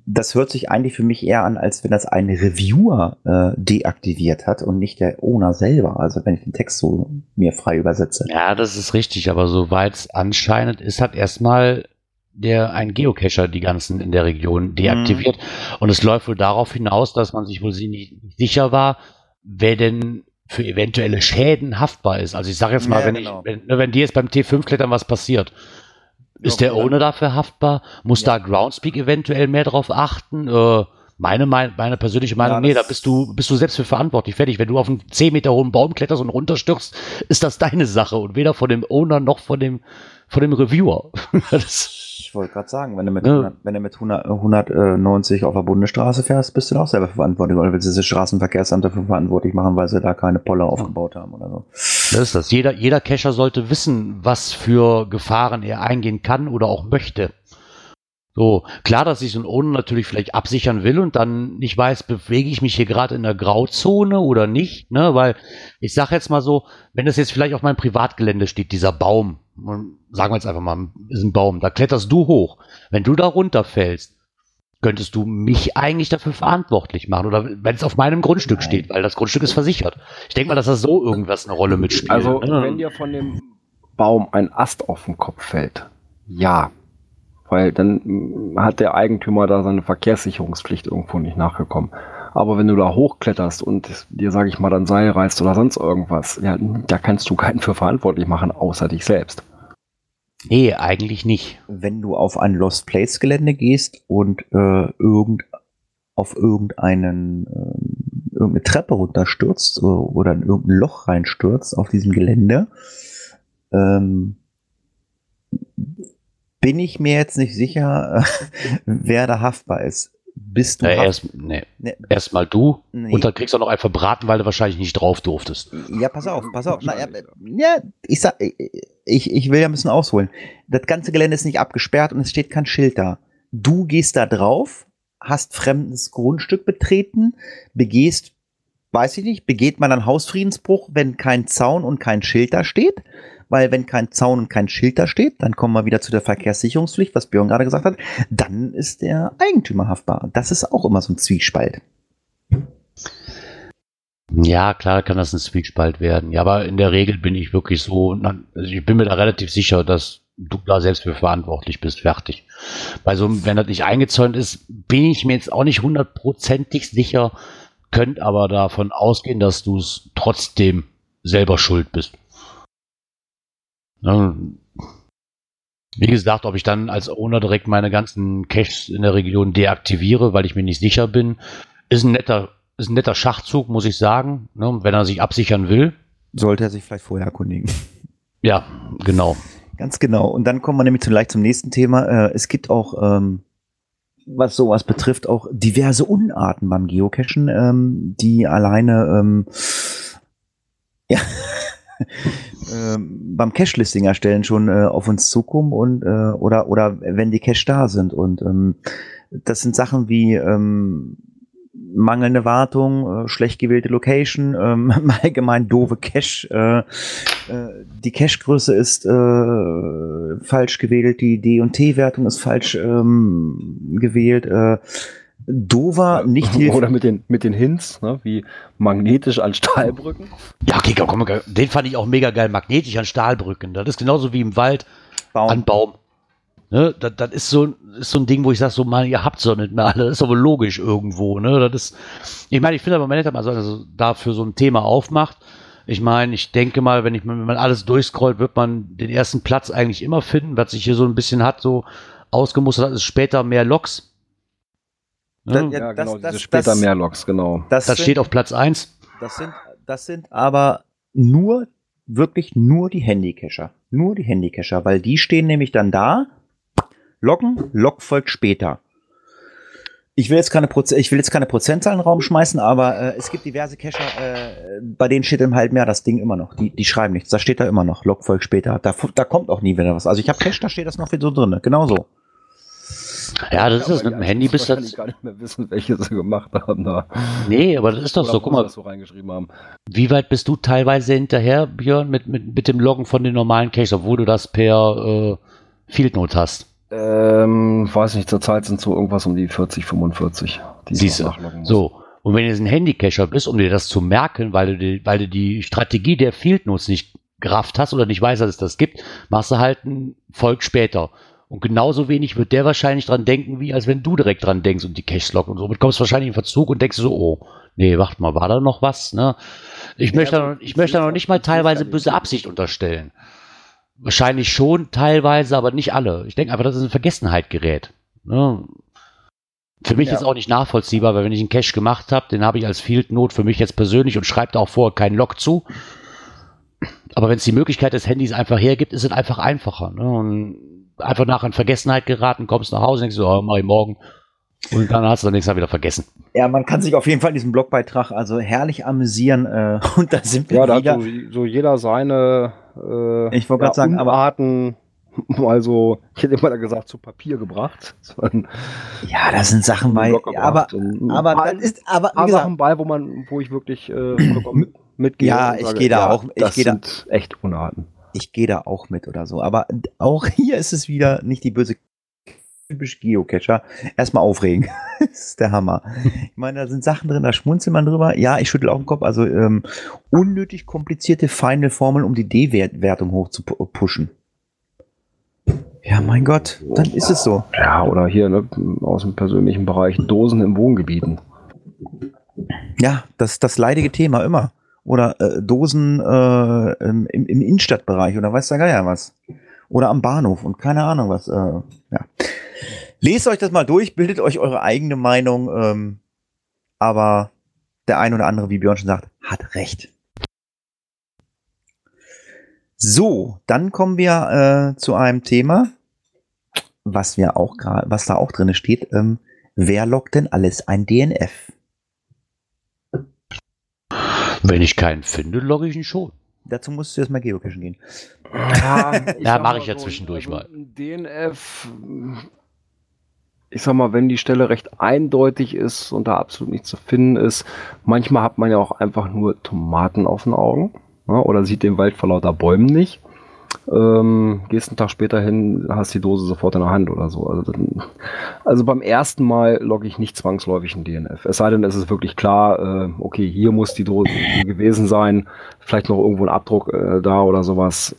B: Das hört sich eigentlich für mich eher an, als wenn das ein Reviewer äh, deaktiviert hat und nicht der Owner selber. Also wenn ich den Text so mir frei übersetze.
D: Ja, das ist richtig, aber soweit es anscheinend ist, hat erstmal der ein Geocacher die ganzen in der Region deaktiviert. Und es läuft wohl darauf hinaus, dass man sich wohl nicht sicher war, wer denn für eventuelle Schäden haftbar ist. Also ich sage jetzt mal,
B: Ja,
D: wenn,
B: genau.
D: ich, wenn, wenn dir jetzt beim T5-Klettern was passiert, ist der Owner dafür haftbar? Muss
B: Ja.
D: da Groundspeak eventuell mehr drauf achten? Äh, meine, meine, meine persönliche Meinung,
B: Ja,
D: nee, da bist du, bist du selbst für verantwortlich. Fertig. Wenn du auf einen 10 Meter hohen Baum kletterst und runterstürzt, ist das deine Sache und weder von dem Owner noch von dem, von dem Reviewer. das,
B: Ich wollte gerade sagen, wenn du mit,
D: Ja.
B: 100, wenn du mit 100, 190 auf der Bundesstraße fährst, bist du doch selber verantwortlich. Oder willst du das Straßenverkehrsamt dafür verantwortlich machen, weil sie da keine Polle aufgebaut haben oder so.
D: Das ist das. Jeder, jeder Cacher sollte wissen, was für Gefahren er eingehen kann oder auch möchte. So, klar, dass ich so ein Owner natürlich vielleicht absichern will und dann nicht weiß, bewege ich mich hier gerade in der Grauzone oder nicht, ne? Weil ich sage jetzt mal so, wenn das jetzt vielleicht auf meinem Privatgelände steht, dieser Baum, sagen wir jetzt einfach mal, ist ein Baum, da kletterst du hoch. Wenn du da runterfällst, könntest du mich eigentlich dafür verantwortlich machen oder wenn es auf meinem Grundstück
B: Nein.
D: steht, weil das Grundstück ist versichert. Ich denke mal, dass das so irgendwas eine Rolle mitspielt.
C: Also,
D: ne?
C: wenn dir von dem Baum ein Ast auf den Kopf fällt, ja. Weil dann mm, hat der Eigentümer da seine Verkehrssicherungspflicht irgendwo nicht nachgekommen. Aber wenn du da hochkletterst und dir, sage ich mal, dann Seil reißt oder sonst irgendwas, ja, da kannst du keinen für verantwortlich machen, außer dich selbst.
D: Nee, eigentlich nicht.
B: Wenn du auf ein Lost Place Gelände gehst und äh, irgend, auf irgendeinen, ähm, irgendeine Treppe runterstürzt äh, oder in irgendein Loch reinstürzt auf diesem Gelände, ähm, bin ich mir jetzt nicht sicher, wer da haftbar ist. Bist du
D: Ja,
B: haft-
D: erst, nee,
B: Ne,
D: erstmal du
B: nee.
D: und dann kriegst du auch noch einen verbraten, weil du wahrscheinlich nicht drauf durftest.
B: Ja, pass auf, pass auf. Na, ja, ja, ich sag, ich, ich will ja ein bisschen ausholen. Das ganze Gelände ist nicht abgesperrt und es steht kein Schild da. Du gehst da drauf, hast fremdes Grundstück betreten, begehst, weiß ich nicht, begeht man einen Hausfriedensbruch, wenn kein Zaun und kein Schild da steht? Weil wenn kein Zaun und kein Schild da steht, dann kommen wir wieder zu der Verkehrssicherungspflicht, was Björn gerade gesagt hat, dann ist der Eigentümer haftbar. Das ist auch immer so ein Zwiespalt.
D: Ja, klar kann das ein Zwiespalt werden. Ja, aber in der Regel bin ich wirklich so, also ich bin mir da relativ sicher, dass du da selbst für verantwortlich bist, fertig. Bei so, einem- wenn das nicht eingezäunt ist, bin ich mir jetzt auch nicht hundertprozentig sicher, könnt aber davon ausgehen, dass du es trotzdem selber schuld bist. Wie gesagt, ob ich dann als Owner direkt meine ganzen Caches in der Region deaktiviere, weil ich mir nicht sicher bin, ist ein netter, ist ein netter Schachzug, muss ich sagen. Ne? Wenn er sich absichern will.
B: Sollte er sich vielleicht vorher erkundigen.
D: Ja, genau.
B: Ganz genau. Und dann kommen wir nämlich gleich zum nächsten Thema. Äh, es gibt auch, ähm, was sowas betrifft, auch diverse Unarten beim Geocachen, ähm, die alleine ähm, ja, beim Cache-Listing erstellen schon äh, auf uns zukommen und äh, oder oder wenn die Cache da sind. Und das sind Sachen wie ähm, mangelnde Wartung, äh, schlecht gewählte Location, ähm, allgemein doofe Cache. Äh, äh, die Cache-Größe ist äh, falsch gewählt, die D und T-Wertung ist falsch ähm, gewählt. Äh, dover, nicht
C: Oder
B: hilfreich.
C: mit den, mit den Hints, ne, wie magnetisch an Stahlbrücken.
D: Ja, okay, komm, komm, den fand ich auch mega geil. Magnetisch an Stahlbrücken. Das ist genauso wie im Wald an Baum. Ne, das, das ist so, ist so ein Ding, wo ich sage, so, man, ihr habt so nicht mehr alle. Das ist aber logisch irgendwo. Ne? Das ist, ich meine, ich finde aber, man hätte mal so, also dafür so ein Thema aufmacht. Ich meine, ich denke mal, wenn, ich, wenn man alles durchscrollt, wird man den ersten Platz eigentlich immer finden. Was sich hier so ein bisschen hat, so ausgemustert hat, ist später mehr Loks. Ne?
B: Ja,
C: Ja,
B: das-
C: genau,
B: das-
C: diese später
B: das-
C: mehr Loks, genau.
B: Das,
D: Das
B: sind,
D: steht auf Platz 1.
B: das sind, das sind aber nur, wirklich nur die Handycacher. Nur die Handycacher, weil die stehen nämlich dann da, loggen, Log folgt später. Ich will jetzt keine Proze ich will jetzt keine Prozentzahlen in den Raum schmeißen, aber äh, es gibt diverse Cacher, äh, bei denen steht im halben Jahr das Ding immer noch. Die, die schreiben nichts. Da steht da immer noch, Log folgt später. Da, da kommt auch nie wieder was. Also ich habe Cache, da steht das noch so drin. Genau so.
D: Ja, das ist es
C: aber
D: mit dem Handy bis jetzt.
C: gar nicht mehr wissen, welche sie gemacht haben da.
D: Nee, aber das ist doch
C: Oder
D: so. Guck mal,
C: das so reingeschrieben haben.
D: Wie weit bist du teilweise hinterher, Björn, mit, mit, mit dem Loggen von den normalen Caches, obwohl du das per äh, Field Note hast?
C: Ähm, weiß nicht, zurzeit sind so irgendwas um die 40, 45, die nachloggen muss.
D: So. Und wenn du jetzt ein Handycacher bist, um dir das zu merken, weil du die, weil du die Strategie der Field Notes nicht gerafft hast oder nicht weißt, dass es das gibt, machst du halt ein Volk später. Und genauso wenig wird der wahrscheinlich dran denken, wie als wenn du direkt dran denkst und die Caches loggen und so. Du kommst wahrscheinlich in Verzug und denkst so, oh, nee, warte mal, war da noch was? Ne? Ich,
C: Ja,
D: möchte,
C: also,
D: da noch, ich möchte da noch nicht mal teilweise böse Absicht unterstellen. Wahrscheinlich schon, teilweise, aber nicht alle. Ich denke einfach, dass es in Vergessenheit gerät. Ne? Für mich
B: Ja.
D: ist auch nicht nachvollziehbar, weil wenn ich einen Cache gemacht habe, den habe ich als Field Note für mich jetzt persönlich und schreibe da auch vorher keinen Log zu. Aber wenn es die Möglichkeit des Handys einfach hergibt, ist es einfach einfacher. Ne? Und einfach nachher in Vergessenheit geraten, kommst nach Hause, denkst du, oh, mach ich morgen. Und dann hast du dann nächstes Mal wieder vergessen.
B: Ja, man kann sich auf jeden Fall in diesem Blogbeitrag also herrlich amüsieren. Äh, und da sind wir
C: Ja, da hat so, so jeder seine äh,
B: Ich wollte grad sagen, aber-
C: Unarten mal so, ich hätte immer gesagt, zu Papier gebracht.
B: Ja, das sind Sachen bei, ja, aber,
C: und
B: aber das ist, aber, wie gesagt,
C: Sachen bei, wo man, wo ich wirklich äh, mit, mitgehe.
B: Ja, ich gehe da auch- ich
C: das
B: gehe da-
C: sind echt Unarten.
B: ich gehe da auch mit oder so. Aber auch hier ist es wieder nicht die böse typisch Geocacher. Erstmal aufregen. das ist der Hammer. Ich meine, da sind Sachen drin, da schmunzelt man drüber. Ja, ich schüttel auch den Kopf. Also ähm, unnötig komplizierte Final-Formeln, um die D-Wertung hoch zu pu- pushen. Ja, mein Gott, dann ist es so.
C: Ja, oder hier ne, aus dem persönlichen Bereich Dosen im Wohngebieten.
B: Ja, das das leidige Thema immer. Oder äh, Dosen äh, im, im im Innenstadtbereich oder weiß der Geier was. Oder am Bahnhof und keine Ahnung was. Äh, ja. Lest euch das mal durch, bildet euch eure eigene Meinung. Ähm, aber der ein oder andere, wie Björn schon sagt, hat recht. So, dann kommen wir äh, zu einem Thema, was wir auch gerade, was da auch drin steht. Ähm, wer lockt denn alles ein DNF?
D: Wenn ich keinen finde, logge ich ihn schon.
B: Dazu musst du erstmal geocachen gehen.
C: Ja,
D: Ja,
C: sag
D: mach
C: mal
D: ich ja zwischendurch mal.
C: ein DNF, ich sag mal, wenn die Stelle recht eindeutig ist und da absolut nichts zu finden ist, manchmal hat man ja auch einfach nur Tomaten auf den Augen ne, oder sieht den Wald vor lauter Bäumen nicht. Ähm, gehst einen Tag später hin, hast die Dose sofort in der Hand oder so. Also, also beim ersten Mal logge ich nicht zwangsläufig ein DNF. Es sei denn, es ist wirklich klar, äh, okay, hier muss die Dose gewesen sein, vielleicht noch irgendwo ein Abdruck äh, da oder sowas.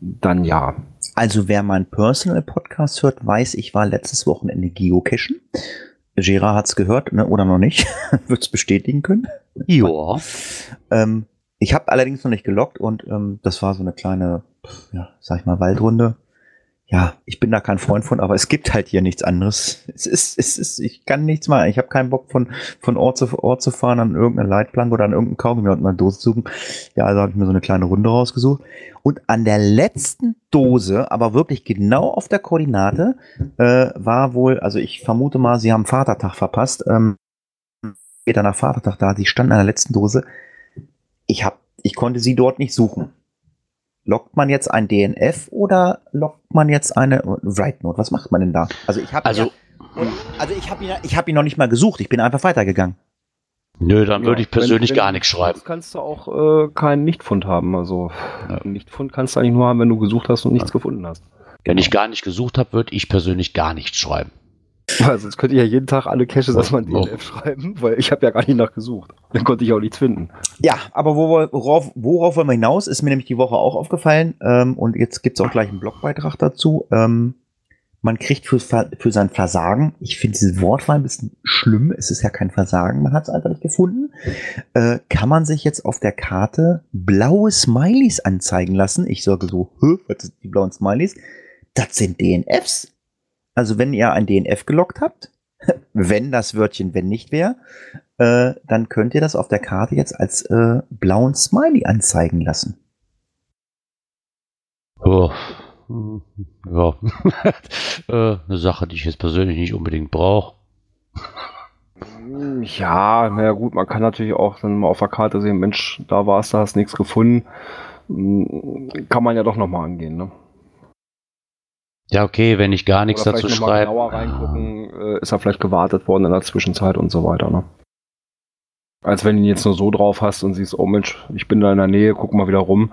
C: Dann ja.
B: Also wer meinen Personal Podcast hört, weiß, ich war letztes Wochenende geocachen. Gerard hat's gehört, ne, oder noch nicht, wird's bestätigen können.
D: Ja.
B: Ähm, ich habe allerdings noch nicht gelockt und ähm, das war so eine kleine, ja, sag ich mal, Waldrunde. Ja, ich bin da kein Freund von, aber es gibt halt hier nichts anderes. Es ist, es ist, ich kann nichts machen. Ich habe keinen Bock von von Ort zu Ort zu fahren, an irgendeine Leitplanke oder an irgendeinen Kaugummi und eine Dose suchen. Ja, also habe ich mir so eine kleine Runde rausgesucht und an der letzten Dose, aber wirklich genau auf der Koordinate, äh, war wohl, also ich vermute mal, sie haben Vatertag verpasst. Ähm, später nach Vatertag da, sie standen an der letzten Dose. Ich hab, ich konnte sie dort nicht suchen. Lockt man jetzt ein DNF oder lockt man jetzt eine Write Note? Was macht man denn da? Also ich habe
D: Also,
B: ja, also ich habe ihn, ich habe ihn noch nicht mal gesucht. Ich bin einfach weitergegangen.
D: nö, dann würde ich
C: Ja, wenn-
D: persönlich
C: wenn
D: gar nichts schreiben.
C: kannst du auch äh, keinen Nichtfund haben. Also
D: Ja.
C: einen Nichtfund kannst du eigentlich nur haben, wenn du gesucht hast und nichts gefunden hast.
D: Wenn ich gar nicht gesucht habe, würde ich persönlich gar nichts schreiben.
C: Weil sonst könnte ich ja jeden Tag alle Caches erstmal ein
D: Oh.
C: DNF schreiben, weil ich habe ja gar nicht nachgesucht. Dann konnte ich auch nichts finden.
B: Ja, aber wo, worauf, worauf wollen wir hinaus? Ist mir nämlich die Woche auch aufgefallen. Ähm, und jetzt gibt's auch gleich einen Blogbeitrag dazu. Ähm, man kriegt für, für sein Versagen, ich finde dieses Wortwahl ein bisschen schlimm, es ist ja kein Versagen, man hat es einfach nicht gefunden, äh, kann man sich jetzt auf der Karte blaue Smileys anzeigen lassen. Ich sage so, was sind die blauen Smileys? Das sind DNFs. Also wenn ihr ein DNF gelockt habt, wenn das Wörtchen wenn nicht wäre, äh, dann könnt ihr das auf der Karte jetzt als äh, blauen Smiley anzeigen lassen.
D: Ja, hm, ja. äh, eine Sache, die ich jetzt persönlich nicht unbedingt brauche.
C: Ja, naja gut, man kann natürlich auch dann mal auf der Karte sehen, Mensch, da war's, da hast nichts gefunden. Hm, Kann man ja doch nochmal angehen, ne?
D: Ja, okay, wenn ich gar nichts
C: Oder
D: dazu schreibe.
C: genauer reingucken, äh, ist er vielleicht gewartet worden in der Zwischenzeit und so weiter, ne? Als wenn du ihn jetzt nur so drauf hast und siehst, oh Mensch, ich bin da in der Nähe, guck mal wieder rum.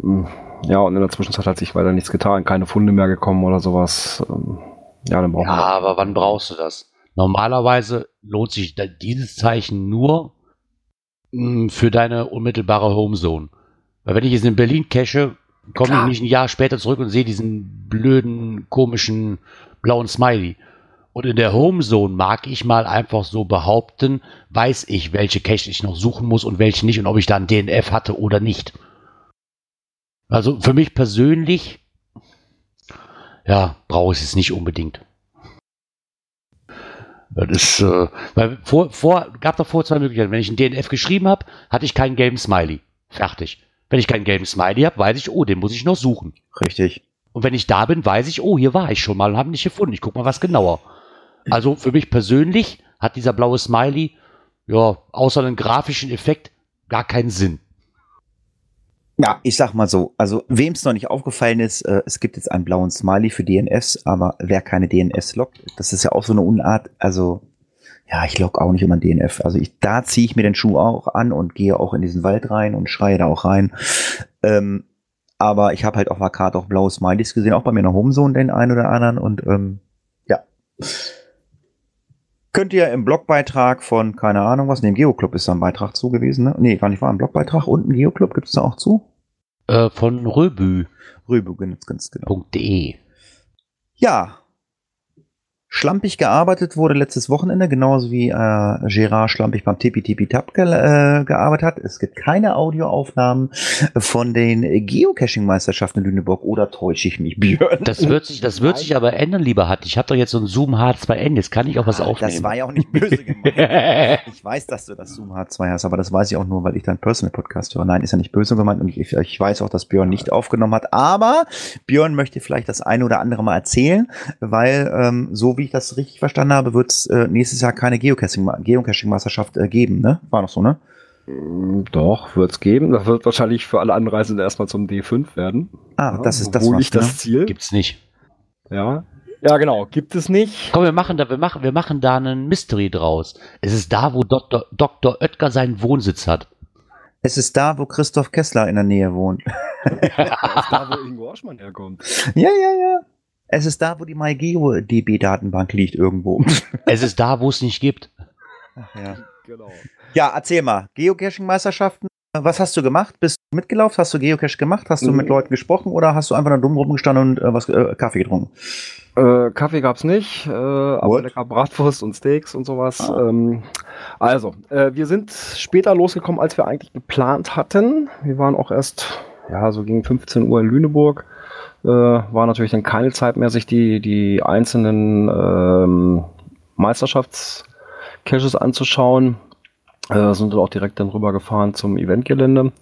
C: Hm, Ja, und in der Zwischenzeit hat sich weiter nichts getan, keine Funde mehr gekommen oder sowas. Ähm, Ja, dann brauchen
D: Ja, aber wann brauchst du das? Normalerweise lohnt sich dieses Zeichen nur mh, für deine unmittelbare Homezone. Weil wenn ich jetzt in Berlin cache, komme ich nicht ein Jahr später zurück und sehe diesen blöden, komischen blauen Smiley. Und in der Homezone mag ich mal einfach so behaupten, weiß ich, welche Cache ich noch suchen muss und welche nicht und ob ich da ein DNF hatte oder nicht. Also für mich persönlich, ja, brauche ich es nicht unbedingt. Das ist, äh, weil vor, vor, gab davor zwei Möglichkeiten. Wenn ich ein DNF geschrieben habe, hatte ich keinen gelben Smiley. Fertig. Wenn ich keinen gelben Smiley habe, weiß ich, oh, den muss ich noch suchen.
B: Richtig.
D: Und wenn ich da bin, weiß ich, oh, hier war ich schon mal und habe nicht gefunden. Ich gucke mal was genauer. Also für mich persönlich hat dieser blaue Smiley, ja, außer einem grafischen Effekt, gar keinen Sinn.
B: Ja, ich sag mal so, also wem es noch nicht aufgefallen ist, äh, es gibt jetzt einen blauen Smiley für DNS, aber wer keine DNS loggt, das ist ja auch so eine Unart, also ja, ich log auch nicht immer ein DNF. Also ich, da ziehe ich mir den Schuh auch an und gehe auch in diesen Wald rein und schreie da auch rein. Ähm, aber ich habe halt auf Karte auch blaue Smileys gesehen, auch bei mir in der Homezone den einen oder anderen und ähm, ja. Könnt ihr im Blogbeitrag von, keine Ahnung was, ne, im Geoclub ist da ein Beitrag zu gewesen, ne? Nee, gar nicht war ein Blogbeitrag und ein Geoclub gibt es da auch zu?
D: Äh, von röbü.de.
B: Rübe, ganz, ganz genau. Ja. Schlampig gearbeitet wurde letztes Wochenende, genauso wie äh, Gerard schlampig beim Tippi Tippi Tap ge äh, gearbeitet hat. Es gibt keine Audioaufnahmen von den Geocaching-Meisterschaften in Lüneburg oder täusche ich mich, Björn?
D: Das wird sich, das wird sich aber ändern, lieber Hat. Ich habe doch jetzt so ein Zoom H2N, jetzt kann ich auch was aufnehmen.
B: Das war ja auch nicht böse gemeint. Ich weiß, dass du das Zoom H2 hast, aber das weiß ich auch nur, weil ich deinen Personal Podcast höre. Nein, ist ja nicht böse gemeint und ich, ich weiß auch, dass Björn nicht aufgenommen hat. Aber Björn möchte vielleicht das eine oder andere mal erzählen, weil ähm, so wie ich das richtig verstanden habe, wird es äh, nächstes Jahr keine Geocaching- Geocaching-Meisterschaft äh, geben, ne? War doch so, ne?
C: Mm, Doch, wird's geben. Das wird wahrscheinlich für alle Anreisenden erstmal zum D5 werden.
B: Ah, das ist das,
C: nicht das
B: ne?
C: Ziel.
D: Gibt's nicht.
C: Ja. Ja, genau. Gibt es nicht.
D: Komm, wir machen da, wir machen, wir machen da einen Mystery draus. Es ist da, wo Dr. Dr. Oetker seinen Wohnsitz hat.
B: Es ist da, wo Christoph Kessler in der Nähe wohnt.
C: Das ist da, wo Ingo Oschmann herkommt.
B: ja, ja, ja. Es ist da, wo die MyGeo-DB-Datenbank liegt irgendwo.
D: Es ist da, wo es nicht gibt.
B: Ach, ja.
C: Genau.
B: ja, erzähl mal. Geocaching-Meisterschaften. Was hast du gemacht? Bist du mitgelaufen? Hast du Geocache gemacht? Hast du
C: Mhm.
B: mit Leuten gesprochen oder hast du einfach nur dumm rumgestanden und äh, was äh, Kaffee getrunken?
C: Äh, Kaffee gab's nicht, äh, aber
B: What?
C: lecker Bratwurst und Steaks und sowas.
B: Ah.
C: Ähm, also, äh, wir sind später losgekommen, als wir eigentlich geplant hatten. Wir waren auch erst, ja, so gegen 15 Uhr in Lüneburg. Äh, war natürlich dann keine Zeit mehr, sich die, die einzelnen ähm, Meisterschaftscaches anzuschauen. Äh, sind dann auch direkt dann rübergefahren zum Eventgelände.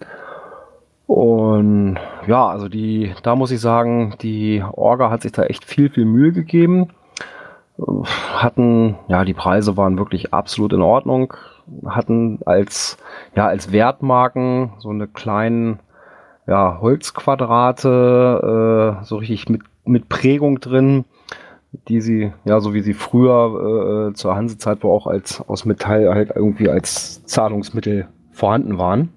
C: Und ja, also die, da muss ich sagen, die Orga hat sich da echt viel, viel Mühe gegeben. Hatten, ja, die Preise waren wirklich absolut in Ordnung. Hatten als, ja, als Wertmarken so eine kleinen, ja, Holzquadrate, äh, so richtig mit, mit Prägung drin, die sie, ja, so wie sie früher äh, zur Hansezeit, wo auch als aus Metall halt irgendwie als Zahlungsmittel vorhanden waren.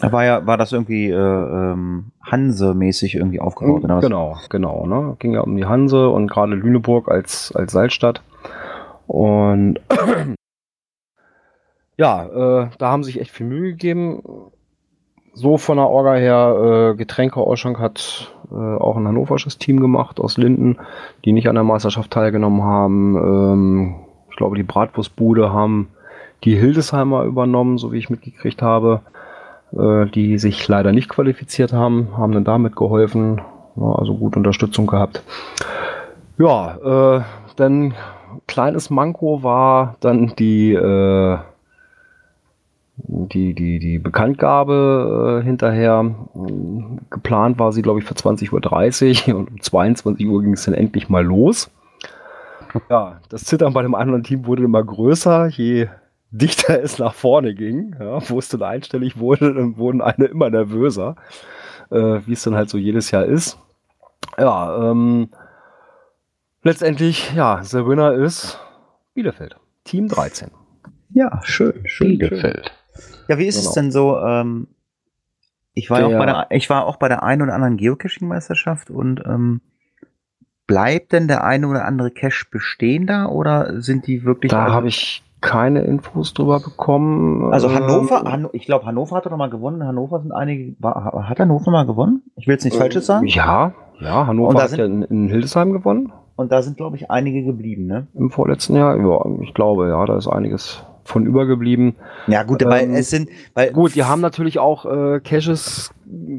B: War ja, war das irgendwie äh, ähm, Hanse-mäßig irgendwie aufgebaut oder was?
C: Genau, genau. Ne? Ging ja um die Hanse und gerade Lüneburg als, als Salzstadt. Und ja, äh, da haben sich echt viel Mühe gegeben. So von der Orga her, äh, Getränkeausschank hat äh, auch ein hannoversches Team gemacht aus Linden, die nicht an der Meisterschaft teilgenommen haben. Ähm, ich glaube, die Bratwurstbude haben die Hildesheimer übernommen, so wie ich mitgekriegt habe äh, die sich leider nicht qualifiziert haben, haben dann damit geholfen, ja, also gut Unterstützung gehabt. Ja, äh, dann kleines Manko war dann die, äh, die, die, die Bekanntgabe äh, hinterher. Ähm, Geplant war sie, glaube ich, für 20.30 Uhr und um 22 Uhr ging es dann endlich mal los. Ja, das Zittern bei dem anderen Team wurde immer größer, je dichter es nach vorne ging, ja, wo es dann einstellig wurde, dann wurden eine immer nervöser, äh, wie es dann halt so jedes Jahr ist. Ja, ähm, letztendlich, ja, der Winner ist Bielefeld, Team 13.
B: Ja, schön, schön.
D: Bielefeld.
B: Ja, wie ist es
C: Genau.
B: denn so? Ähm, ich war ja auch
C: Der-
B: bei der, ich war auch bei der einen oder anderen Geocaching-Meisterschaft und ähm, bleibt denn der eine oder andere Cache bestehen da oder sind die wirklich?
C: Da habe ich keine Infos drüber bekommen.
B: Also
C: Ähm,
B: Hannover, Hanno, ich glaube Hannover hat doch noch mal gewonnen. Hannover sind einige. War, hat Hannover mal gewonnen? Ich will jetzt nichts Falsches sagen.
C: Ja, ja, Hannover hat
B: sind-
C: ja in, in Hildesheim gewonnen
B: Und da sind glaube ich einige geblieben, ne?
C: im vorletzten Jahr. Ja, ich glaube, ja, da ist einiges von übergeblieben.
B: Ja gut, weil
C: Ähm,
B: es sind, weil
C: Gut, die haben natürlich auch äh, Caches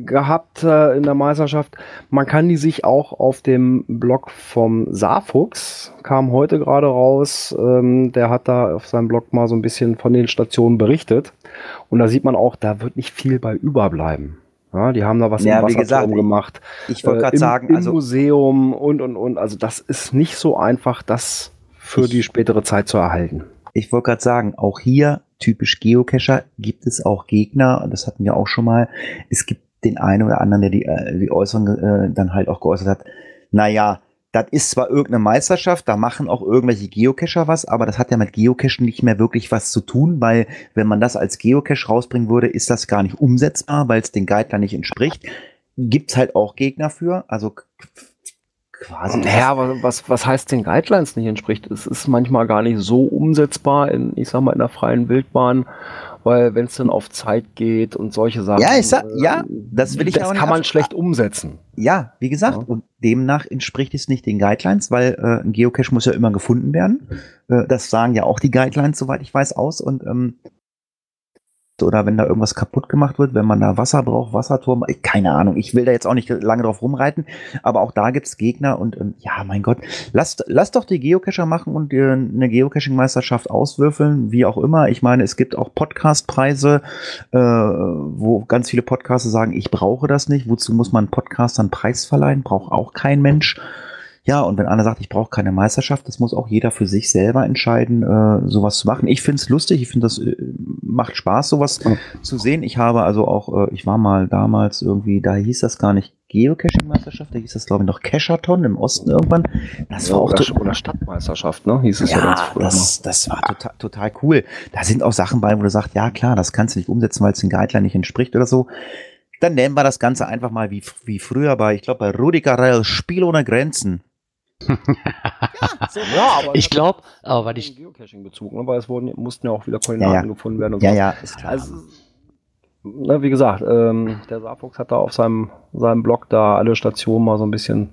C: gehabt äh, in der Meisterschaft. Man kann die sich auch auf dem Blog vom Saarfuchs, kam heute gerade raus, ähm, der hat da auf seinem Blog mal so ein bisschen von den Stationen berichtet. Und da sieht man auch, da wird nicht viel bei überbleiben. Ja, die haben da was
B: Ja,
C: im Wasserturm
B: gesagt, ich-
C: gemacht.
B: ich wollte
C: äh,
B: gerade
C: im,
B: sagen,
C: im
B: also
C: Museum und und und. Also das ist nicht so einfach, das für
B: Ich-
C: die spätere Zeit zu erhalten.
B: Ich wollte gerade sagen, auch hier typisch Geocacher gibt es auch Gegner, das hatten wir auch schon mal. Es gibt den einen oder anderen, der die, äh, die Äußerung äh, dann halt auch geäußert hat, naja, das ist zwar irgendeine Meisterschaft, da machen auch irgendwelche Geocacher was, aber das hat ja mit Geocachen nicht mehr wirklich was zu tun, weil wenn man das als Geocache rausbringen würde, ist das gar nicht umsetzbar, weil es den Guideline nicht entspricht. Gibt's halt auch Gegner für, also quasi.
C: Naja, aber was, was heißt den Guidelines nicht entspricht? Es ist manchmal gar nicht so umsetzbar in, ich sag mal, in der freien Wildbahn, weil wenn es dann auf Zeit geht und solche Sachen.
B: Ja, ich sag-
C: äh,
B: ja, das will ich
C: das
B: auch nicht
C: kann man schlecht umsetzen.
B: Ja, wie gesagt,
C: Ja.
B: und demnach entspricht es nicht den Guidelines, weil äh, ein Geocache muss ja immer gefunden werden. Äh, das sagen ja auch die Guidelines, soweit ich weiß, aus. Und ähm, oder wenn da irgendwas kaputt gemacht wird, wenn man da Wasser braucht, Wasserturm, keine Ahnung. Ich will da jetzt auch nicht lange drauf rumreiten, aber auch da gibt's Gegner und ähm, ja, mein Gott, lasst, lasst doch die Geocacher machen und äh, eine Geocaching-Meisterschaft auswürfeln, wie auch immer. Ich meine, es gibt auch Podcast-Preise, äh, wo ganz viele Podcaster sagen, ich brauche das nicht. Wozu muss man Podcastern Preis verleihen? Braucht auch kein Mensch. Ja, und wenn einer sagt, ich brauche keine Meisterschaft, das muss auch jeder für sich selber entscheiden, äh, sowas zu machen. Ich finde es lustig, ich finde das äh, macht Spaß, sowas
C: Ja.
B: zu sehen. Ich habe also auch, äh, ich war mal damals irgendwie, da hieß das gar nicht Geocaching-Meisterschaft, da hieß das glaube ich noch Cachathon im Osten irgendwann. Das war auch
C: oder, oder Stadtmeisterschaft, ne? Hieß es ja, ganz
B: ja,
C: früher
B: das, das war total, total cool. Da sind auch Sachen bei, wo du sagst, ja klar, das kannst du nicht umsetzen, weil es den Guideline nicht entspricht oder so. Dann nennen wir das Ganze einfach mal wie, wie früher bei, ich glaube, bei Rudi Carell, Spiel ohne Grenzen. Ja, so.
C: Ja, aber
D: Ich glaube, aber weil ich,
C: Geocaching-Bezug, ne? weil es wurden, mussten ja auch wieder Koordinaten
B: Ja, ja.
C: gefunden werden und
B: ja,
C: so.
B: ja, ist klar.
C: Also, ne, wie gesagt, ähm, der Saarfuchs hat da auf seinem, seinem Blog da alle Stationen mal so ein bisschen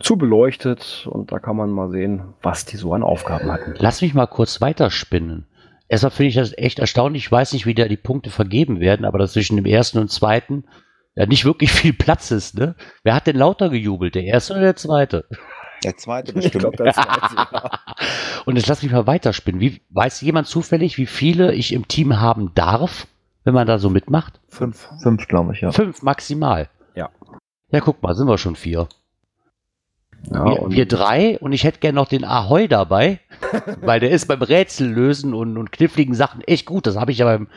C: zu beleuchtet und da kann man mal sehen, was die so an Aufgaben hatten.
D: lass mich mal kurz weiterspinnen. Erstmal finde ich das echt erstaunlich. Ich weiß nicht, wie da die Punkte vergeben werden, aber dass zwischen dem ersten und zweiten ja nicht wirklich viel Platz ist, ne? Wer hat denn lauter gejubelt? Der erste oder der zweite?
B: Der zweite
C: Ich
B: bestimmt.
C: glaube, das weiß ich, ja.
D: Und jetzt lass mich mal weiterspinnen. Wie, weiß jemand zufällig, wie viele ich im Team haben darf, wenn man da so mitmacht?
B: fünf, fünf glaube ich, ja.
D: Fünf maximal.
C: Ja.
D: Ja, guck mal, sind wir schon vier.
C: Ja,
D: wir,
C: und
D: wir drei und ich hätte gerne noch den Ahoi dabei, weil der ist beim Rätsellösen und, und kniffligen Sachen echt gut. Das habe ich ja beim,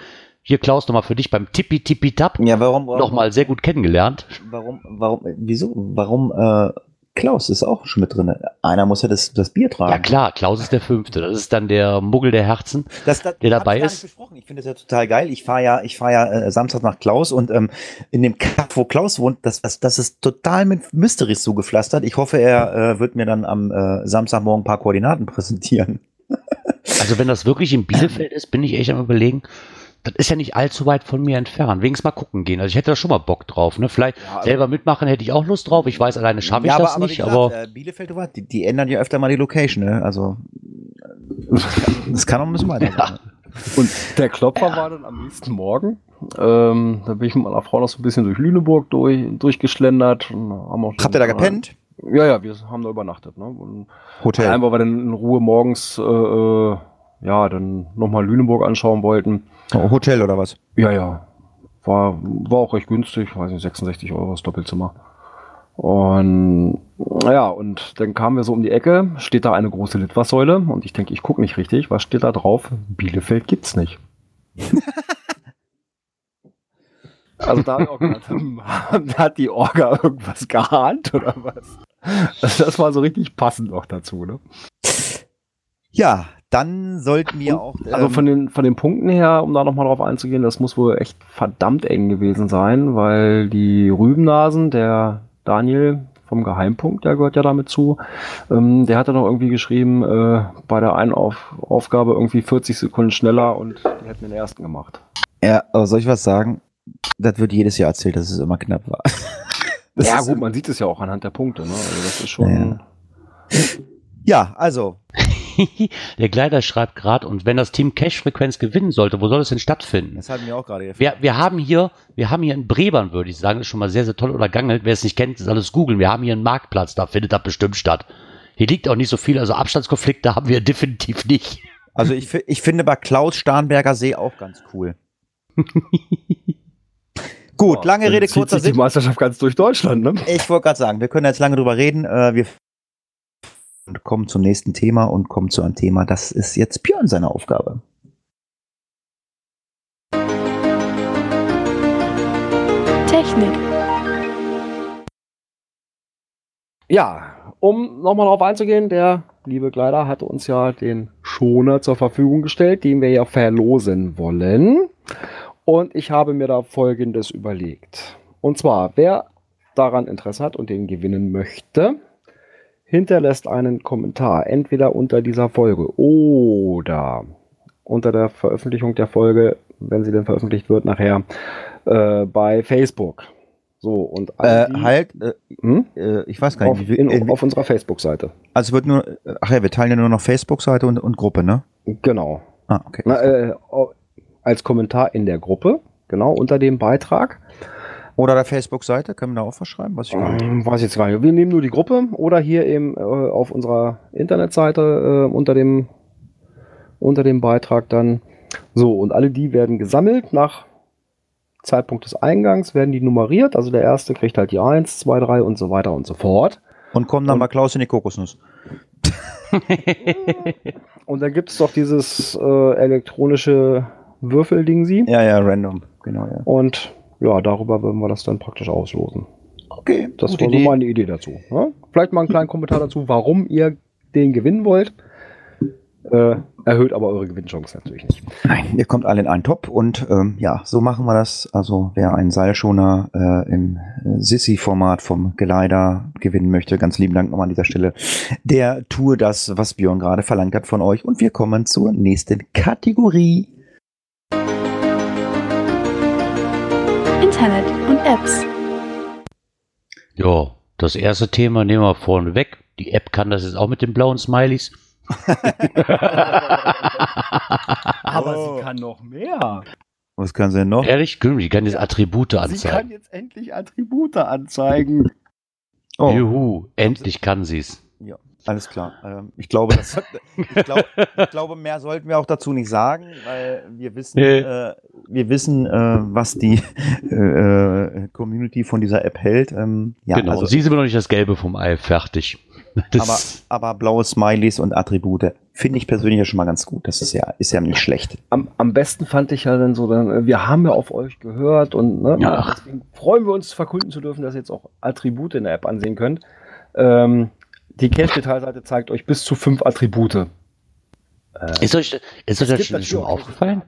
D: hier Klaus nochmal für dich, beim Tippi Tippi Tap
B: Ja, warum, warum,
D: nochmal sehr gut kennengelernt.
B: warum, warum, wieso, warum, äh, Klaus ist auch schon mit drin. Einer muss ja das, das Bier tragen.
D: Ja klar, Klaus ist der Fünfte. Das ist dann der Muggel der Herzen.
B: das, das,
D: der dabei
B: ich
D: ist.
B: Nicht besprochen. Ich finde das ja total geil. Ich fahre ja, ich fahre ja äh, Samstag nach Klaus und ähm, in dem Kaff, wo Klaus wohnt, das, das, das ist total mit Mysteries zugepflastert. Ich hoffe, er äh, wird mir dann am äh, Samstagmorgen ein paar Koordinaten präsentieren.
D: Also wenn das wirklich in Bielefeld ist, bin ich echt am überlegen. Das ist ja nicht allzu weit von mir entfernt. Wenigstens mal gucken gehen. Also ich hätte da schon mal Bock drauf. Ne? Vielleicht
C: Ja, also-
D: selber mitmachen hätte ich auch Lust drauf. Ich weiß, alleine schaffe ich
B: ja,
D: das
B: aber,
D: nicht.
B: aber, wie
D: aber
B: gesagt, äh, Bielefeld, du die, die ändern ja öfter mal die Location. Ne? Also das kann auch ein bisschen weiter. sein.
C: Und der Klopfer war dann am nächsten Morgen. Ähm, da bin ich mit meiner Frau noch so ein bisschen durch Lüneburg durch, durchgeschlendert. Und haben auch
B: Habt ihr da gepennt?
C: Ja, ja, wir haben da übernachtet. Ne? Und
B: Hotel.
C: Einmal, weil wir dann in Ruhe morgens, äh, äh, ja, dann nochmal Lüneburg anschauen wollten.
B: Oh, Hotel oder was?
C: Ja, ja. War, war auch recht günstig, weiß nicht, 66 Euro das Doppelzimmer. Und ja, und dann kamen wir so um die Ecke, steht da eine große Litfaßsäule und ich denke, ich gucke nicht richtig. Was steht da drauf? Bielefeld gibt's nicht. also da hat die Orga irgendwas geahnt oder was? Also das war so richtig passend auch dazu, ne?
B: Ja, dann sollten wir auch.
C: Also
B: ähm,
C: von den, von den Punkten her, um da nochmal drauf einzugehen, das muss wohl echt verdammt eng gewesen sein, weil die Rübennasen, der Daniel vom Geheimpunkt, der gehört ja damit zu, ähm, der hatte noch irgendwie geschrieben, äh, bei der einen Auf Aufgabe irgendwie 40 Sekunden schneller und die hätten den ersten gemacht.
B: Ja, aber soll ich was sagen? Das wird jedes Jahr erzählt, dass es immer knapp war. Das
C: ja gut, man sieht es ja auch anhand der Punkte, ne? Also das ist schon...
B: Ja, also,
D: der Kleider schreibt gerade, und wenn das Team Cash-Frequenz gewinnen sollte, wo soll es denn stattfinden?
B: das hatten wir auch gerade.
D: Wir, wir haben hier, wir haben hier in Brebern, würde ich sagen, das ist schon mal sehr, sehr toll oder gangelt. Wer es nicht kennt, ist alles googeln. Wir haben hier einen Marktplatz, da findet das bestimmt statt. Hier liegt auch nicht so viel, also Abstandskonflikte haben wir definitiv nicht.
B: Also ich, ich finde bei Klaus Starnberger See auch ganz cool. Gut, lange Rede, kurzer
C: sich die
B: Sinn.
C: Meisterschaft ganz durch Deutschland, ne?
B: Ich wollte gerade sagen, wir können jetzt lange drüber reden. Äh, wir und kommen zum nächsten Thema und kommen zu einem Thema, das ist jetzt Björn seine Aufgabe.
F: Technik.
C: Ja, um nochmal darauf einzugehen, der liebe Kleider hatte uns ja den Schoner zur Verfügung gestellt, den wir ja verlosen wollen. Und ich habe mir da Folgendes überlegt. Und zwar, wer daran Interesse hat und den gewinnen möchte, hinterlässt einen Kommentar, entweder unter dieser Folge oder unter der Veröffentlichung der Folge, wenn sie denn veröffentlicht wird, nachher äh, bei Facebook. So, und
B: Äh,
C: die-
B: halt, äh,
C: Hm?
B: äh, ich weiß gar
C: auf,
B: nicht, wie,
C: in,
B: äh,
C: auf unserer Facebook-Seite.
B: also wird nur, ach ja, wir teilen ja nur noch Facebook-Seite und, und Gruppe, ne?
C: Genau.
B: Ah, okay.
C: Na, äh, als Kommentar in der Gruppe, genau, unter dem Beitrag.
B: Oder der Facebook-Seite, können wir da auch was schreiben? Was ich.
C: Ähm, weiß ich jetzt gar nicht. Wir nehmen nur die Gruppe oder hier eben äh, auf unserer Internetseite äh, unter, dem, unter dem Beitrag dann. So, und alle die werden gesammelt nach Zeitpunkt des Eingangs, werden die nummeriert. Also der erste kriegt halt die 1, 2, 3 und so weiter und so fort.
B: Und kommen dann
C: Und-
B: bei Klaus in die Kokosnuss.
C: Und dann gibt es doch dieses äh, elektronische Würfelding sie.
B: Ja, ja, random. Genau, ja.
C: Und ja, darüber würden wir das dann praktisch auslosen.
B: Okay,
C: Das war so
B: Idee.
C: meine Idee dazu. Ja? Vielleicht mal einen kleinen Kommentar dazu, warum ihr den gewinnen wollt. Äh, erhöht aber eure Gewinnchance natürlich nicht.
B: Nein, ihr kommt alle in einen Top und ähm, ja, so machen wir das. Also wer einen Seilschoner äh, im Sissi-Format vom Geleider gewinnen möchte, ganz lieben Dank nochmal an dieser Stelle, der tue das, was Björn gerade verlangt hat von euch. Und wir kommen zur nächsten Kategorie.
F: Internet und Apps.
D: Ja, das erste Thema nehmen wir vorne weg. Die App kann das jetzt auch mit den blauen Smileys.
C: Aber
B: Oh.
C: sie kann noch mehr.
B: Was kann sie denn noch?
D: Ehrlich, die kann jetzt Attribute
C: Sie kann
D: anzeigen.
C: jetzt endlich Attribute anzeigen.
B: Oh,
D: Juhu, endlich kann sie's.
B: Alles klar. Ähm, ich glaube, das, ich, glaub, ich glaube, mehr sollten wir auch dazu nicht sagen, weil wir wissen,
D: Nee.
B: äh, wir wissen, äh, was die äh, äh, Community von dieser App hält. Ähm, ja,
D: genau,
B: also
D: sie sind immer noch nicht das Gelbe vom Ei fertig. Das,
B: aber, aber blaue Smileys und Attribute finde ich persönlich ja schon mal ganz gut. Das ist ja, ist ja nicht schlecht.
C: Am, am besten fand ich ja dann so, dann, äh, wir haben ja auf euch gehört und ne,
D: Ja.
C: deswegen freuen wir uns verkünden zu dürfen, dass ihr jetzt auch Attribute in der App ansehen könnt. Ähm, die Cache-Detailseite zeigt euch bis zu fünf Attribute. Äh,
D: ist euch, ist euch das schon, schon aufgefallen?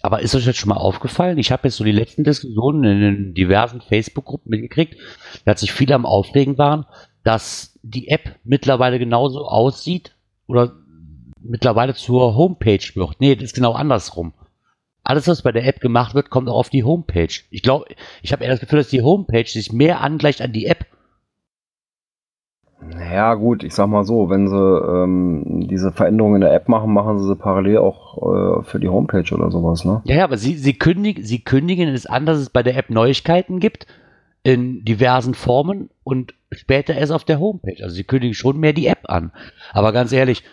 D: Aber ist euch das schon mal aufgefallen? Ich habe jetzt so die letzten Diskussionen in den diversen Facebook-Gruppen mitgekriegt, dass sich viele am Aufregen waren, dass die App mittlerweile genauso aussieht oder mittlerweile zur Homepage wird. Nee, das ist genau andersrum. Alles, was bei der App gemacht wird, kommt auch auf die Homepage. Ich glaube, ich habe eher das Gefühl, dass die Homepage sich mehr angleicht an die App.
C: Naja, gut, ich sag mal so, wenn sie ähm, diese Veränderungen in der App machen, machen sie sie parallel auch äh, für die Homepage oder sowas, ne?
D: Ja, ja, aber sie, sie, kündigen, sie kündigen es an, dass es bei der App Neuigkeiten gibt in diversen Formen und später erst auf der Homepage. Also sie kündigen schon mehr die App an. Aber ganz ehrlich,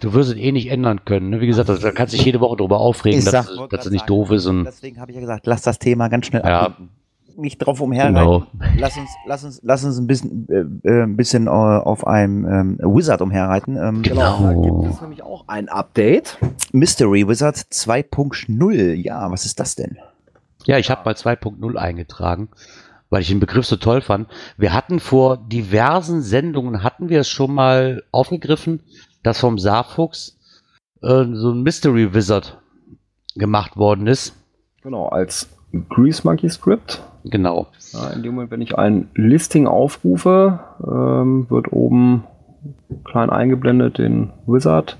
D: du wirst es eh nicht ändern können. ne? Wie gesagt, da kannst du dich jede Woche darüber aufregen,
B: Ich
D: dass,
B: sag- wollte
D: dass es nicht
B: sagen,
D: doof ist. Und,
B: Deswegen habe ich ja gesagt, lass das Thema ganz schnell
D: Ja.
B: abbinden. Nicht drauf umherreiten.
D: genau.
B: Lass uns, lass uns, lass uns ein bisschen, äh, äh, ein bisschen äh, auf einem ähm, Wizard umherreiten. Ähm,
D: Genau.
C: Da gibt es nämlich auch ein Update.
B: Mystery Wizard 2.0. Ja, was ist das denn?
D: Ja, ich habe mal 2.0 eingetragen, weil ich den Begriff so toll fand. Wir hatten vor diversen Sendungen, hatten wir es schon mal aufgegriffen, dass vom Saarfuchs äh, so ein Mystery Wizard gemacht worden ist.
C: Genau, als Grease Monkey Script.
D: Genau.
C: Ja, in dem Moment, wenn ich ein Listing aufrufe, ähm, wird oben klein eingeblendet den Wizard.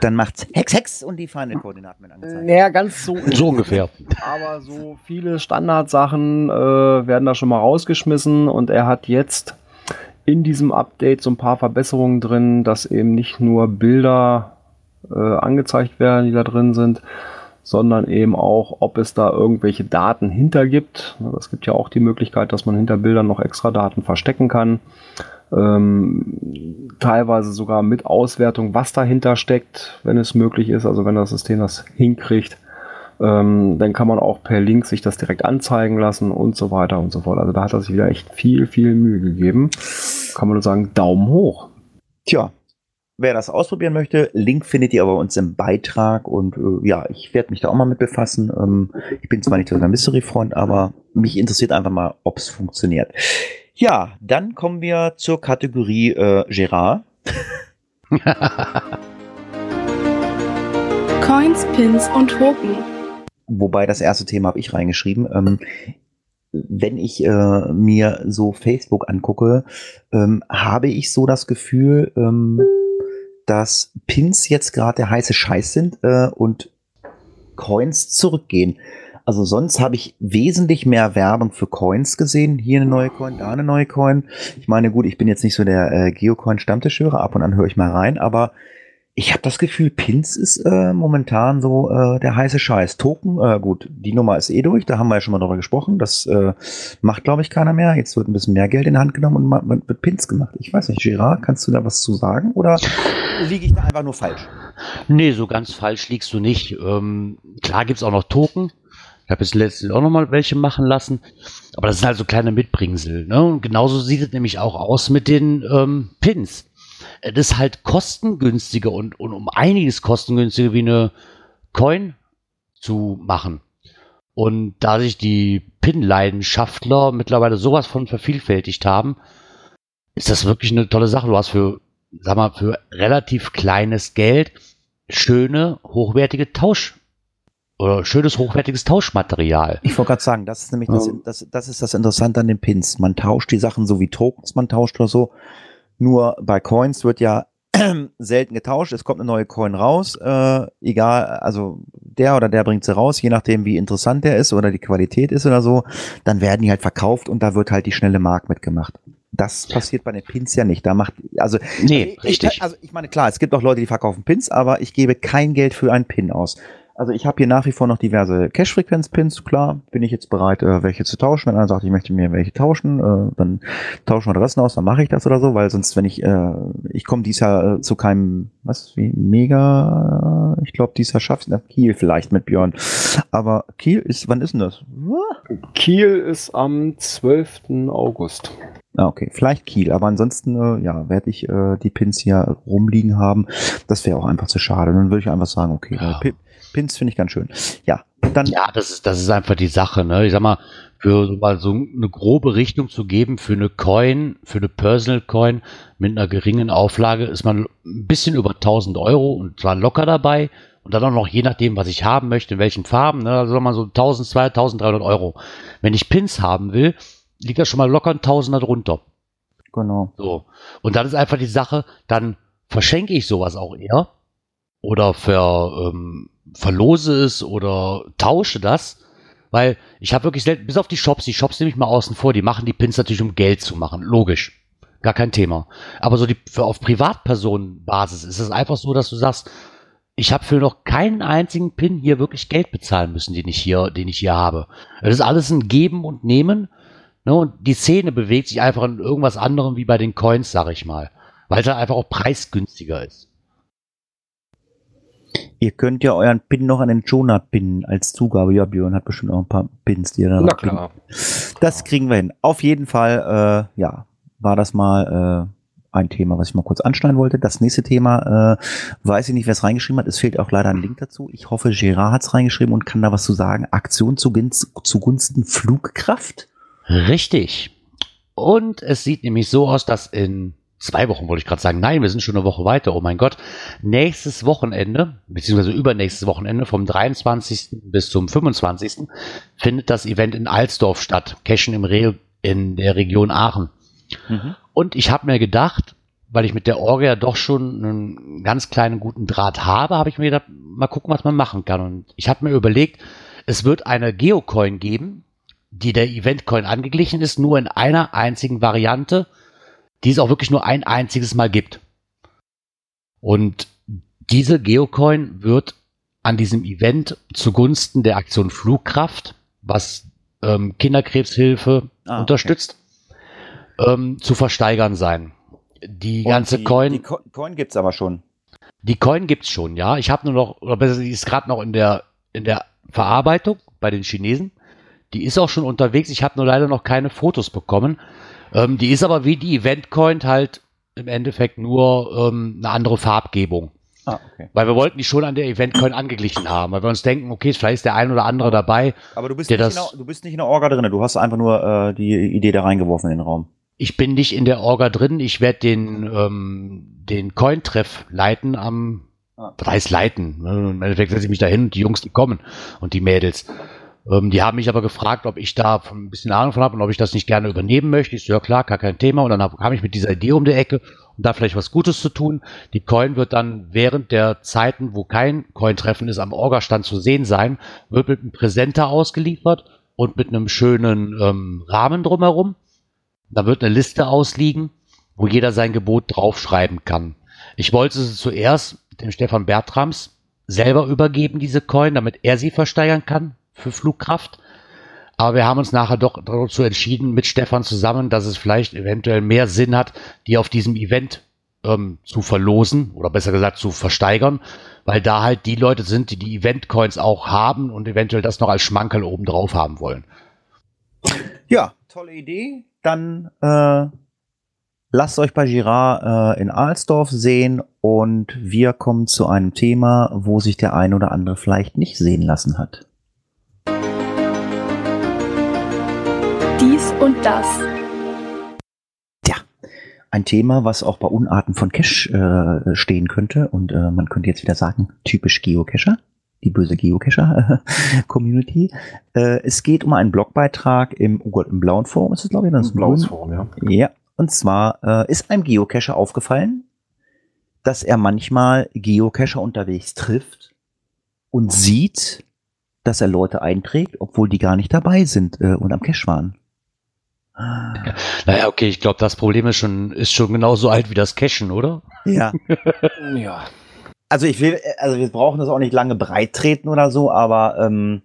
B: Dann macht's Hex, Hex und die Final-Koordinaten werden angezeigt.
C: Naja, ganz so.
D: So ungefähr.
C: Aber so viele Standardsachen äh, werden da schon mal rausgeschmissen und er hat jetzt in diesem Update so ein paar Verbesserungen drin, dass eben nicht nur Bilder äh, angezeigt werden, die da drin sind, sondern eben auch, ob es da irgendwelche Daten hinter gibt. Es gibt ja auch die Möglichkeit, dass man hinter Bildern noch extra Daten verstecken kann. Ähm, teilweise sogar mit Auswertung, was dahinter steckt, wenn es möglich ist, also wenn das System das hinkriegt. Ähm, dann kann man auch per Link sich das direkt anzeigen lassen und so weiter und so fort. Also da hat er sich wieder echt viel, viel Mühe gegeben. Kann man nur sagen, Daumen hoch.
B: Tja, wer das ausprobieren möchte, Link findet ihr aber bei uns im Beitrag und äh, ja, ich werde mich da auch mal mit befassen. Ähm, ich bin zwar nicht so der Mystery-Freund, aber mich interessiert einfach mal, ob es funktioniert. Ja, dann kommen wir zur Kategorie äh, Gerard.
F: Coins, Pins und Token.
B: Wobei das erste Thema habe ich reingeschrieben. Ähm, wenn ich äh, mir so Facebook angucke, ähm, habe ich so das Gefühl, ähm, dass Pins jetzt gerade der heiße Scheiß sind äh, und Coins zurückgehen. Also sonst habe ich wesentlich mehr Werbung für Coins gesehen. Hier eine neue Coin, da eine neue Coin. Ich meine, gut, ich bin jetzt nicht so der äh, Geocoin-Stammtischhörer, ab und an höre ich mal rein, aber ich habe das Gefühl, Pins ist äh, momentan so äh, der heiße Scheiß. Token, äh, gut, die Nummer ist eh durch, da haben wir ja schon mal drüber gesprochen. Das äh, macht, glaube ich, keiner mehr. Jetzt wird ein bisschen mehr Geld in die Hand genommen und wird Pins gemacht. Ich weiß nicht, Gerard, kannst du da was zu sagen oder liege ich da einfach nur falsch?
D: Nee, so ganz falsch liegst du nicht. Ähm, klar gibt's auch noch Token. Ich habe jetzt letztens auch noch mal welche machen lassen. Aber das sind halt so kleine Mitbringsel. Ne? Und genauso sieht es nämlich auch aus mit den ähm, Pins. Es ist halt kostengünstiger und, und um einiges kostengünstiger wie eine Coin zu machen. Und da sich die Pin-Leidenschaftler mittlerweile sowas von vervielfältigt haben, ist das wirklich eine tolle Sache. Du hast für, sag mal, für relativ kleines Geld schöne, hochwertige Tausch oder schönes, hochwertiges Tauschmaterial.
B: Ich wollte gerade sagen, das ist nämlich das, das, das ist das Interessante an den Pins. Man tauscht die Sachen so wie Tokens, man tauscht oder so. Nur bei Coins wird ja selten getauscht. Es kommt eine neue Coin raus, äh, egal, also der oder der bringt sie raus, je nachdem wie interessant der ist oder die Qualität ist oder so, dann werden die halt verkauft und da wird halt die schnelle Mark mitgemacht. Das passiert bei den Pins ja nicht. Da macht, also,
D: Nee,
B: ich,
D: richtig.
B: Also ich meine, klar, es gibt auch Leute, die verkaufen Pins, aber ich gebe kein Geld für einen Pin aus. Also ich habe hier nach wie vor noch diverse Cash-Frequenz-Pins, klar, bin ich jetzt bereit, äh, welche zu tauschen. Wenn einer sagt, ich möchte mir welche tauschen, äh, dann tauschen wir Adressen aus, dann mache ich das oder so, weil sonst, wenn ich, äh, ich komme dies Jahr äh, zu keinem, was, wie, mega, ich glaube, dies Jahr schafft es Kiel vielleicht mit Björn. Aber Kiel ist, wann ist denn das?
C: Kiel ist am 12. August.
B: Ah, okay, vielleicht Kiel, aber ansonsten, äh, ja, werde ich äh, die Pins hier rumliegen haben. Das wäre auch einfach zu schade. Dann würde ich einfach sagen, okay,
D: Ja.
B: Pi- Pins finde ich ganz schön. Ja, dann
D: Ja, das ist, das ist einfach die Sache, ne? Ich sag mal, für so mal so eine grobe Richtung zu geben für eine Coin, für eine Personal Coin mit einer geringen Auflage ist man ein bisschen über 1000 Euro und zwar locker dabei und dann auch noch je nachdem, was ich haben möchte, in welchen Farben, ne? Also mal so 1200, 1300 Euro. Wenn ich Pins haben will, liegt das schon mal locker ein Tausender drunter.
B: genau.
D: So. Und dann ist einfach die Sache, dann verschenke ich sowas auch eher oder ver, ähm, verlose es oder tausche das, weil ich habe wirklich selten, bis auf die Shops, die Shops nehme ich mal außen vor, die machen die Pins natürlich, um Geld zu machen, logisch. Gar kein Thema. Aber so die, für auf Privatpersonenbasis ist es einfach so, dass du sagst, ich habe für noch keinen einzigen Pin hier wirklich Geld bezahlen müssen, den ich hier, den ich hier habe. Das ist alles ein Geben und Nehmen. Ne, und die Szene bewegt sich einfach in irgendwas anderem wie bei den Coins, sag ich mal. Weil es halt einfach auch preisgünstiger ist.
B: Ihr könnt ja euren Pin noch an den Jonah pinnen als Zugabe. Ja, Björn hat bestimmt auch ein paar Pins, die er da
C: Na
B: pinnt.
C: klar.
B: Das kriegen wir hin. Auf jeden Fall, äh, ja, war das mal äh, ein Thema, was ich mal kurz anschneiden wollte. Das nächste Thema, äh, weiß ich nicht, wer es reingeschrieben hat. Es fehlt auch leider ein Link dazu. Ich hoffe, Gerard hat es reingeschrieben und kann da was zu sagen. Aktion zugunsten, zugunsten Flugkraft.
D: Richtig. Und es sieht nämlich so aus, dass in zwei Wochen, wollte ich gerade sagen, nein, wir sind schon eine Woche weiter, oh mein Gott, nächstes Wochenende, beziehungsweise übernächstes Wochenende, vom 23. bis zum 25. findet das Event in Alsdorf statt, Cashen im Re in der Region Aachen. Und ich habe mir gedacht, weil ich mit der Orgel ja doch schon einen ganz kleinen guten Draht habe, habe ich mir gedacht, mal gucken, was man machen kann. Und ich habe mir überlegt, es wird eine Geocoin geben, die der Eventcoin angeglichen ist, nur in einer einzigen Variante, die es auch wirklich nur ein einziges Mal gibt. Und diese Geocoin wird an diesem Event zugunsten der Aktion Flugkraft, was ähm, Kinderkrebshilfe
B: Ah,
D: unterstützt, ähm, zu versteigern sein. Die ganze
B: die,
D: Coin.
B: Die Co Coin gibt's aber schon.
D: Die Coin gibt's schon, ja. Ich habe nur noch, oder besser, die ist gerade noch in der, in der Verarbeitung bei den Chinesen. Die ist auch schon unterwegs. Ich habe nur leider noch keine Fotos bekommen. Ähm, die ist aber wie die Event-Coin halt im Endeffekt nur ähm, eine andere Farbgebung.
B: Ah, okay.
D: Weil wir wollten die schon an der Event-Coin angeglichen haben, weil wir uns denken, okay, vielleicht ist der ein oder andere dabei.
B: Aber du bist, nicht in
D: das-
B: der, du bist nicht in der Orga drin. Du hast einfach nur äh, die Idee da reingeworfen in den Raum.
D: ich bin nicht in der Orga drin. Ich werde den, ähm, den Cointreff leiten am,
B: Ah.
D: was heißt leiten? Ne, Im Endeffekt setze ich mich da hin und die Jungs, die kommen und die Mädels. Ähm, die haben mich aber gefragt, ob ich da ein bisschen Ahnung von habe und ob ich das nicht gerne übernehmen möchte. Ich so, ja klar, gar kein Thema. Und dann hab, kam ich mit dieser Idee um die Ecke, um da vielleicht was Gutes zu tun. Die Coin wird dann während der Zeiten, wo kein Coin-Treffen ist, am Orga-Stand zu sehen sein, wird mit einem Präsenter ausgeliefert und mit einem schönen ähm, Rahmen drumherum. Da wird eine Liste ausliegen, wo jeder sein Gebot draufschreiben kann. Ich wollte sie zuerst dem Stefan Bertrams selber übergeben, diese Coin, damit er sie versteigern kann für Flugkraft. Aber wir haben uns nachher doch dazu entschieden, mit Stefan zusammen, dass es vielleicht eventuell mehr Sinn hat, die auf diesem Event ähm, zu verlosen oder besser gesagt zu versteigern, weil da halt die Leute sind, die die Event-Coins auch haben und eventuell das noch als Schmankerl oben drauf haben wollen.
B: Ja, tolle Idee. Dann äh, lasst euch bei Girard äh, in Alsdorf sehen und wir kommen zu einem Thema, wo sich der ein oder andere vielleicht nicht sehen lassen hat.
F: Und das.
B: Ein Thema, was auch bei Unarten von Cache äh, stehen könnte und äh, man könnte jetzt wieder sagen, typisch Geocacher, die böse Geocacher-Community. Äh, es geht um einen Blogbeitrag im, oh Gott, im blauen Forum ist es, glaube ich.
C: Ein blaues
B: Grün.
C: Form, ja.
B: Ja, und zwar äh, ist einem Geocacher aufgefallen, dass er manchmal Geocacher unterwegs trifft und sieht, dass er Leute einträgt, obwohl die gar nicht dabei sind äh, und am Cache waren.
D: Naja, okay, ich glaube, das Problem ist schon, ist schon genauso alt wie das Cashen, oder?
B: Ja.
C: Ja.
B: Also ich will, also wir brauchen das auch nicht lange breit treten oder so, aber ähm,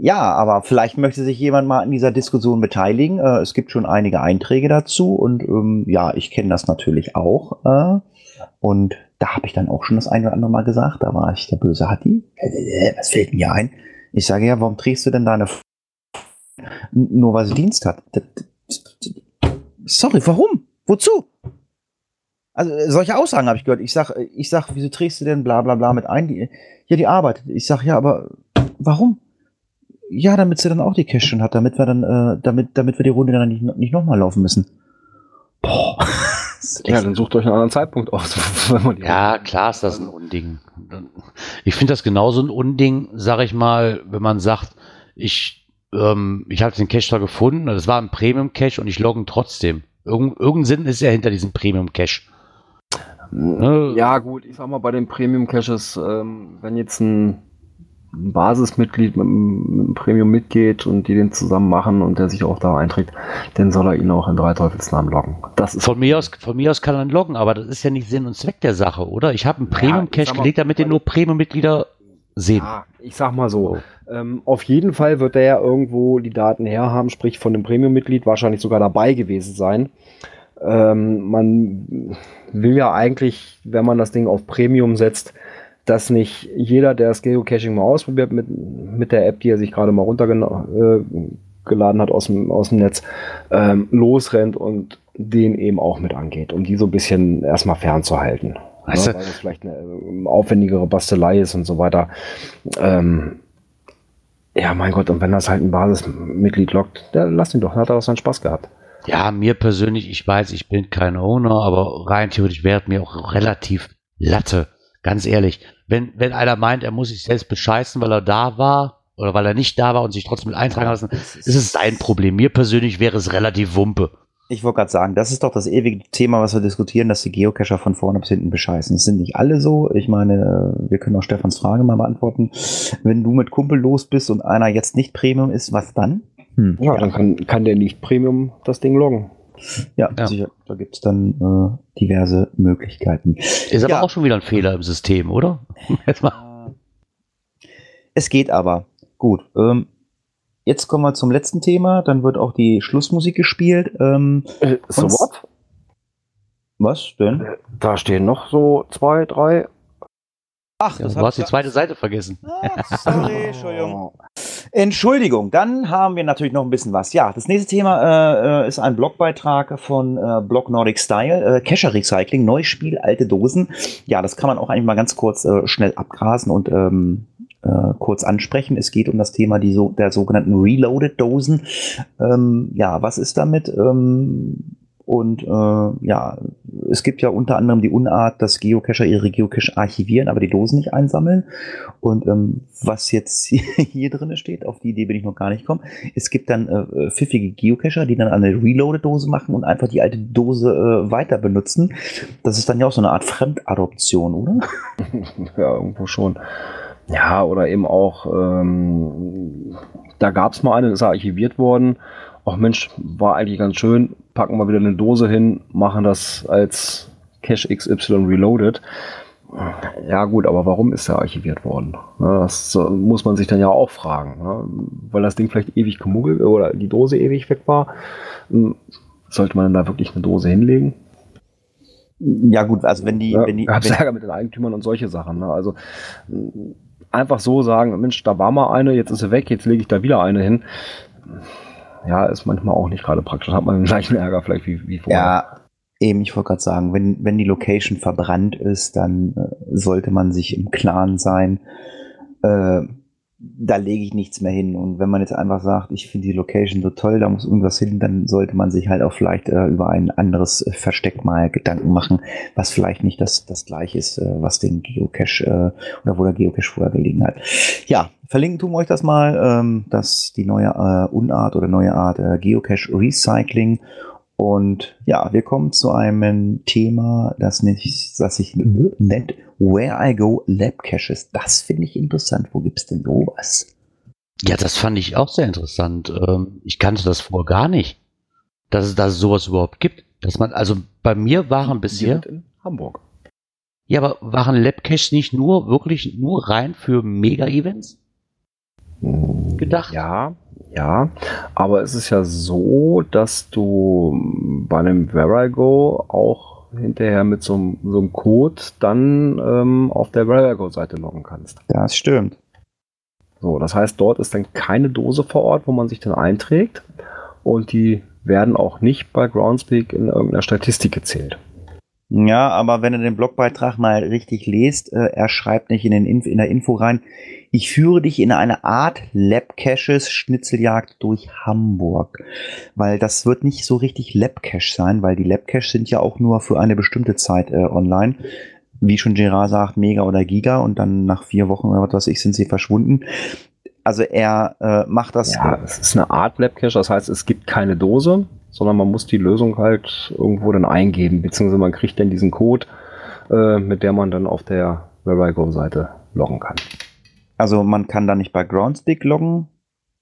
B: ja, aber vielleicht möchte sich jemand mal an dieser Diskussion beteiligen. Äh, es gibt schon einige Einträge dazu und ähm, ja, ich kenne das natürlich auch. Äh, und da habe ich dann auch schon das eine oder andere Mal gesagt, da war ich der böse Hatti. Äh, äh, Was fällt mir ein? Ich sage ja, warum trägst du denn deine nur weil sie Dienst hat? Sorry, warum? Wozu? Also äh, solche Aussagen habe ich gehört. Ich sag, äh, ich sag, wieso trägst du denn bla bla bla mit ein? Die, ja, die arbeitet. Ich sag, ja, aber warum? Ja, damit sie dann auch die Cash schon hat, damit wir dann, äh, damit, damit wir die Runde dann nicht, nicht nochmal laufen müssen. Boah.
C: Ja, dann sucht euch einen anderen Zeitpunkt aus. wenn man die-
D: Ja, klar ist das ein Unding. Ich finde das genauso ein Unding, sag ich mal, wenn man sagt, ich, ähm, ich habe den Cache da gefunden, das war ein Premium-Cache und ich logge ihn trotzdem. Irgend, irgendein Sinn ist ja hinter diesem Premium-Cache. Ne?
C: Ja, gut, ich sag mal, bei den Premium-Caches, ähm, wenn jetzt ein ein Basismitglied mit, einem- mit einem Premium mitgeht und die den zusammen machen und der sich auch da einträgt, dann soll er ihn auch in drei Teufelsnamen loggen. Das ist
D: Von mir aus, von mir aus kann er ihn loggen, aber das ist ja nicht Sinn und Zweck der Sache, oder? Ich habe einen
C: Ja,
D: Premium-Cache
C: mal,
D: gelegt, damit den nur Premium-Mitglieder sehen.
C: Ja, ich sag mal so. Ähm, auf jeden Fall wird er ja irgendwo die Daten herhaben, sprich von dem Premium-Mitglied wahrscheinlich sogar dabei gewesen sein. Ähm, man will ja eigentlich, wenn man das Ding auf Premium setzt, dass nicht jeder, der das Geocaching mal ausprobiert mit, mit der App, die er sich gerade mal runtergeladen hat aus dem, aus dem Netz, ähm, losrennt und den eben auch mit angeht, um die so ein bisschen erstmal fernzuhalten.
D: Weißt
C: ne,
D: du-
C: weil es vielleicht eine ähm, aufwendigere Bastelei ist und so weiter. Ähm, ja, mein Gott, und wenn das halt ein Basismitglied lockt, dann lass ihn doch, dann hat er auch seinen Spaß gehabt.
D: Ja, mir persönlich, ich weiß, ich bin kein Owner, aber rein theoretisch wäre mir auch relativ Latte. Ganz ehrlich. Wenn, wenn einer meint, er muss sich selbst bescheißen, weil er da war oder weil er nicht da war und sich trotzdem mit eintragen lassen, ist es sein Problem. Mir persönlich wäre es relativ Wumpe.
B: Ich wollte gerade sagen, das ist doch das ewige Thema, was wir diskutieren, dass die Geocacher von vorne bis hinten bescheißen. Es sind nicht alle so. Ich meine, äh, wir können auch Stefans Frage mal beantworten. Wenn du mit Kumpel los bist und einer jetzt nicht Premium ist, was dann? Hm.
C: Ja, dann kann, kann der nicht Premium das Ding loggen.
B: Ja,
D: Ja.
B: sicher. Da gibt's dann äh, diverse Möglichkeiten.
D: Ist aber
B: Ja.
D: auch schon wieder ein Fehler im System, oder? Jetzt mal.
B: Es geht aber. Gut. Ähm, jetzt kommen wir zum letzten Thema. Dann wird auch die Schlussmusik gespielt. Ähm,
C: Äh, so what?
B: was denn?
C: Da stehen noch so zwei, drei.
B: Ach,
D: Ja, du hast die zweite Seite vergessen.
B: Ah, sorry, Entschuldigung. Entschuldigung, dann haben wir natürlich noch ein bisschen was. Ja, das nächste Thema äh, äh, ist ein Blogbeitrag von äh, Blog Nordic Style, äh, Cacher Recycling, neues Spiel, alte Dosen. Ja, das kann man auch eigentlich mal ganz kurz äh, schnell abgrasen und ähm, äh, kurz ansprechen. Es geht um das Thema die so, der sogenannten Reloaded-Dosen. Ähm, ja, was ist damit? Ähm, und äh, ja, es gibt ja unter anderem die Unart, dass Geocacher ihre Geocache archivieren, aber die Dosen nicht einsammeln. Und ähm, was jetzt hier drin steht, auf die Idee bin ich noch gar nicht gekommen, es gibt dann äh, pfiffige Geocacher, die dann eine Reloaded-Dose machen und einfach die alte Dose äh, weiter benutzen. Das ist dann ja auch so eine Art Fremdadoption, oder?
C: ja, irgendwo schon. Ja, oder eben auch, ähm, da gab es mal eine, ist archiviert worden. Ach Mensch, war eigentlich ganz schön. Packen wir wieder eine Dose hin, machen das als Cache XY Reloaded. Ja gut, aber warum ist der archiviert worden? Das muss man sich dann ja auch fragen. Weil das Ding vielleicht ewig gemuggelt oder die Dose ewig weg war. Hm, sollte man dann da wirklich eine Dose hinlegen?
B: Ja gut, also wenn die...
C: Ja,
B: wenn die
C: ich hab's Ärger mit den Eigentümern und solche Sachen. Ne? Also einfach so sagen, Mensch, da war mal eine, jetzt ist sie weg, jetzt lege ich da wieder eine hin. Ja, ist manchmal auch nicht gerade praktisch. Hat man den gleichen Ärger vielleicht wie, wie vorher.
B: Ja, eben, ich wollte gerade sagen, wenn, wenn die Location verbrannt ist, dann äh, sollte man sich im Klaren sein, äh, da lege ich nichts mehr hin. Und wenn man jetzt einfach sagt, ich finde die Location so toll, da muss irgendwas hin, dann sollte man sich halt auch vielleicht äh, über ein anderes äh, Versteck mal Gedanken machen, was vielleicht nicht das, das gleiche ist, äh, was den Geocache äh, oder wo der Geocache vorher gelegen hat. Ja, verlinken tun wir euch das mal, ähm, dass die neue äh, Unart oder neue Art äh, Geocache Recycling und ja, wir kommen zu einem Thema, das, nicht, das sich nennt Where I Go Lab Caches. Das finde ich interessant. Wo gibt's denn sowas?
D: Ja, das fand ich auch sehr interessant. Ähm, ich kannte das vorher gar nicht, dass es da sowas überhaupt gibt. Dass man, also bei mir waren bisher.
C: in Hamburg.
D: Ja, aber waren Labcaches nicht nur wirklich nur rein für Mega-Events gedacht?
C: Ja, ja. Aber es ist ja so, dass du bei einem Verigo auch hinterher mit so, einem- so einem Code dann ähm, auf der Verigo-Seite loggen kannst.
B: Das stimmt.
C: So, das heißt, dort ist dann keine Dose vor Ort, wo man sich dann einträgt. Und die werden auch nicht bei Groundspeak in irgendeiner Statistik gezählt.
B: Ja, aber wenn ihr den Blogbeitrag mal richtig lest, äh, er schreibt nicht in, den Inf in der Info rein, ich führe dich in eine Art Lab-Caches Schnitzeljagd durch Hamburg. Weil das wird nicht so richtig Lab-Cache sein, weil die Lab-Caches sind ja auch nur für eine bestimmte Zeit äh, online. Wie schon Gerard sagt, Mega oder Giga und dann nach vier Wochen oder was weiß ich sind sie verschwunden. Also er äh, macht das.
C: Ja, es ist eine Art Labcache, das heißt, es gibt keine Dose, sondern man muss die Lösung halt irgendwo dann eingeben, beziehungsweise man kriegt dann diesen Code, äh, mit der man dann auf der Verigo-Seite loggen kann.
B: Also man kann da nicht bei Groundspeak loggen.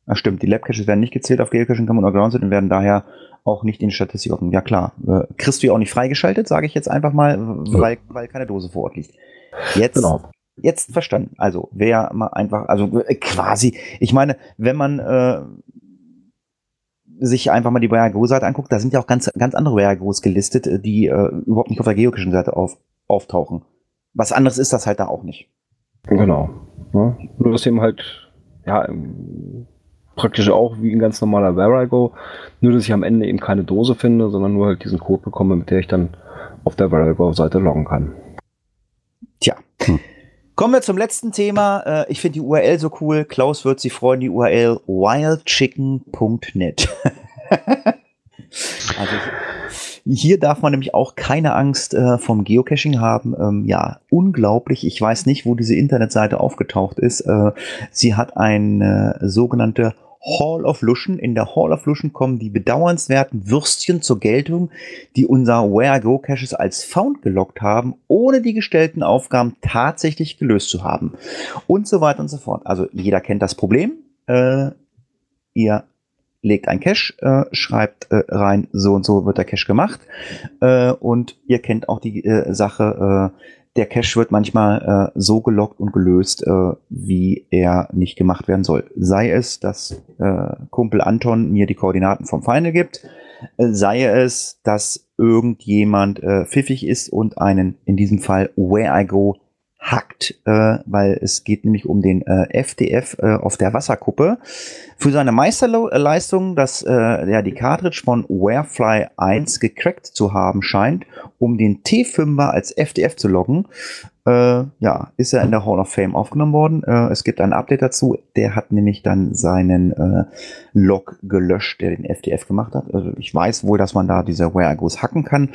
B: Ach stimmt, die Lab-Caches werden nicht gezählt auf Geocaching oder Groundspeak und werden daher auch nicht in Statistik offen. Ja klar, äh, kriegst du ja auch nicht freigeschaltet, sage ich jetzt einfach mal, weil, weil keine Dose vor Ort liegt. Jetzt,
C: Genau.
B: jetzt verstanden. Also wer mal einfach, also äh, quasi, ich meine, wenn man äh, sich einfach mal die Wayagos-Seite anguckt, da sind ja auch ganz, ganz andere Wayagos gelistet, äh, die äh, überhaupt nicht auf der Geocaching-Seite auf, auftauchen. Was anderes ist das halt da auch nicht.
C: Genau. Ja, nur dass eben halt, ja, ähm, praktisch auch wie ein ganz normaler Verigo, nur dass ich am Ende eben keine Dose finde, sondern nur halt diesen Code bekomme, mit der ich dann auf der Verigo-Seite loggen kann.
B: Tja. Kommen wir zum letzten Thema. Äh, Ich finde die URL so cool. Klaus wird sich freuen, die URL wildchicken.net. also hier darf man nämlich auch keine Angst äh, vom Geocaching haben. Ähm, ja, unglaublich. Ich weiß nicht, wo diese Internetseite aufgetaucht ist. Äh, sie hat eine sogenannte Hall of Luschen. In der Hall of Luschen kommen die bedauernswerten Würstchen zur Geltung, die unser Where Go Caches als Found gelockt haben, ohne die gestellten Aufgaben tatsächlich gelöst zu haben. Und so weiter und so fort. Also jeder kennt das Problem. Äh, ihr legt ein Cache, äh, schreibt äh, rein, so und so wird der Cache gemacht. Äh, und ihr kennt auch die äh, Sache, äh, der Cache wird manchmal äh, so gelockt und gelöst, äh, wie er nicht gemacht werden soll. Sei es, dass äh, Kumpel Anton mir die Koordinaten vom Final gibt, äh, sei es, dass irgendjemand äh, pfiffig ist und einen, in diesem Fall Where I Go, hackt, äh, weil es geht nämlich um den äh, FDF äh, auf der Wasserkuppe. Für seine Meisterleistung, dass äh, ja, die Cartridge von Warefly 1 gecrackt zu haben scheint, um den T5er als FDF zu loggen, äh, ja, ist er in der Hall of Fame aufgenommen worden. Äh, es gibt ein Update dazu. Der hat nämlich dann seinen äh, Log gelöscht, der den FDF gemacht hat. Also ich weiß wohl, dass man da diese Where I Goes hacken kann.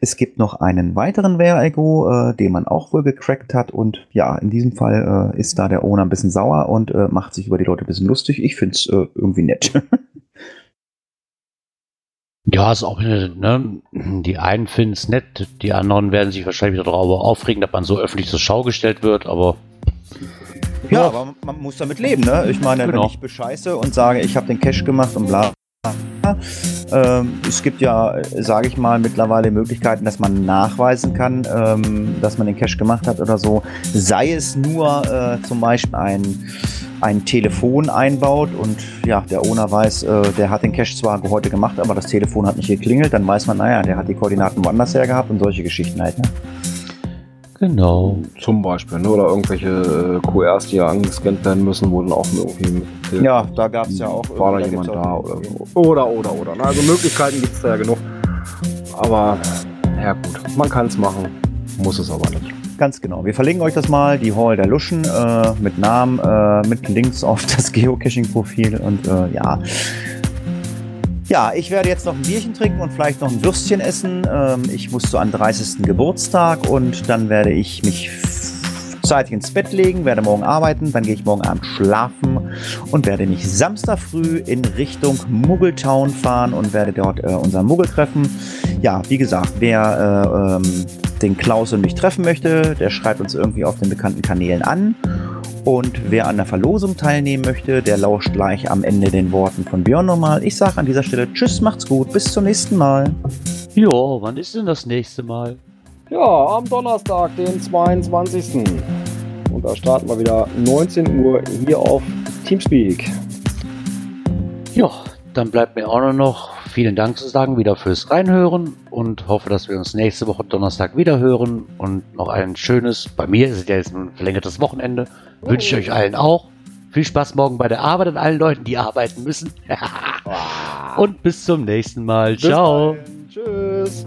B: Es gibt noch einen weiteren Where I Go, äh, den man auch wohl gecrackt hat. Und ja, in diesem Fall äh, ist da der Owner ein bisschen sauer und äh, macht sich über die Leute ein bisschen lustig. Ich finde es äh, irgendwie nett.
D: Ja, ist auch, ne, die einen finden es nett, die anderen werden sich wahrscheinlich wieder darüber aufregen, dass man so öffentlich zur Schau gestellt wird, aber
B: Ja, aber man muss damit leben, ne? Ich meine,
D: Genau.
B: wenn ich bescheiße und sage, ich habe den Cash gemacht und bla. Ähm, es gibt ja, sage ich mal, mittlerweile Möglichkeiten, dass man nachweisen kann, ähm, dass man den Cash gemacht hat oder so. Sei es nur äh, zum Beispiel ein, ein Telefon einbaut und ja, der Owner weiß, äh, der hat den Cash zwar heute gemacht, aber das Telefon hat nicht geklingelt, dann weiß man, naja, der hat die Koordinaten woanders her gehabt und solche Geschichten halt. Ne?
D: genau.
C: Zum Beispiel, ne? Oder irgendwelche äh, QRs, die ja angescannt werden müssen, wurden auch irgendwie mit
B: Ja, da gab es ja auch.
C: war da jemand da oder so. Oder, oder, oder. Na, Also Möglichkeiten gibt es da ja genug. Aber, ja gut, man kann es machen, muss es aber nicht.
B: Ganz genau. Wir verlinken euch das mal, die Hall der Luschen, äh, mit Namen, äh, mit Links auf das Geocaching-Profil und äh, ja. Ja, ich werde jetzt noch ein Bierchen trinken und vielleicht noch ein Würstchen essen. Ähm, ich muss zu einem 30. Geburtstag und dann werde ich mich zeitig ins Bett legen, werde morgen arbeiten, dann gehe ich morgen Abend schlafen und werde mich Samstag früh in Richtung Muggeltown fahren und werde dort äh, unseren Muggel treffen. Ja, wie gesagt, wer äh, ähm, den Klaus und mich treffen möchte, der schreibt uns irgendwie auf den bekannten Kanälen an. Und wer an der Verlosung teilnehmen möchte, der lauscht gleich am Ende den Worten von Björn nochmal. Ich sage an dieser Stelle Tschüss, macht's gut, bis zum nächsten Mal.
D: Jo, wann ist denn das nächste Mal?
C: Ja, am Donnerstag, den 22. Und da starten wir wieder 19 Uhr hier auf Teamspeak.
D: Ja, dann bleibt mir auch nur noch vielen Dank zu sagen wieder fürs Reinhören und hoffe, dass wir uns nächste Woche Donnerstag wieder hören und noch ein schönes, bei mir ist es ja jetzt ein verlängertes Wochenende, wünsche ich euch allen auch. Viel Spaß morgen bei der Arbeit und allen Leuten, die arbeiten müssen. und bis zum nächsten Mal.
C: Bis
D: Ciao.
C: dahin. Tschüss.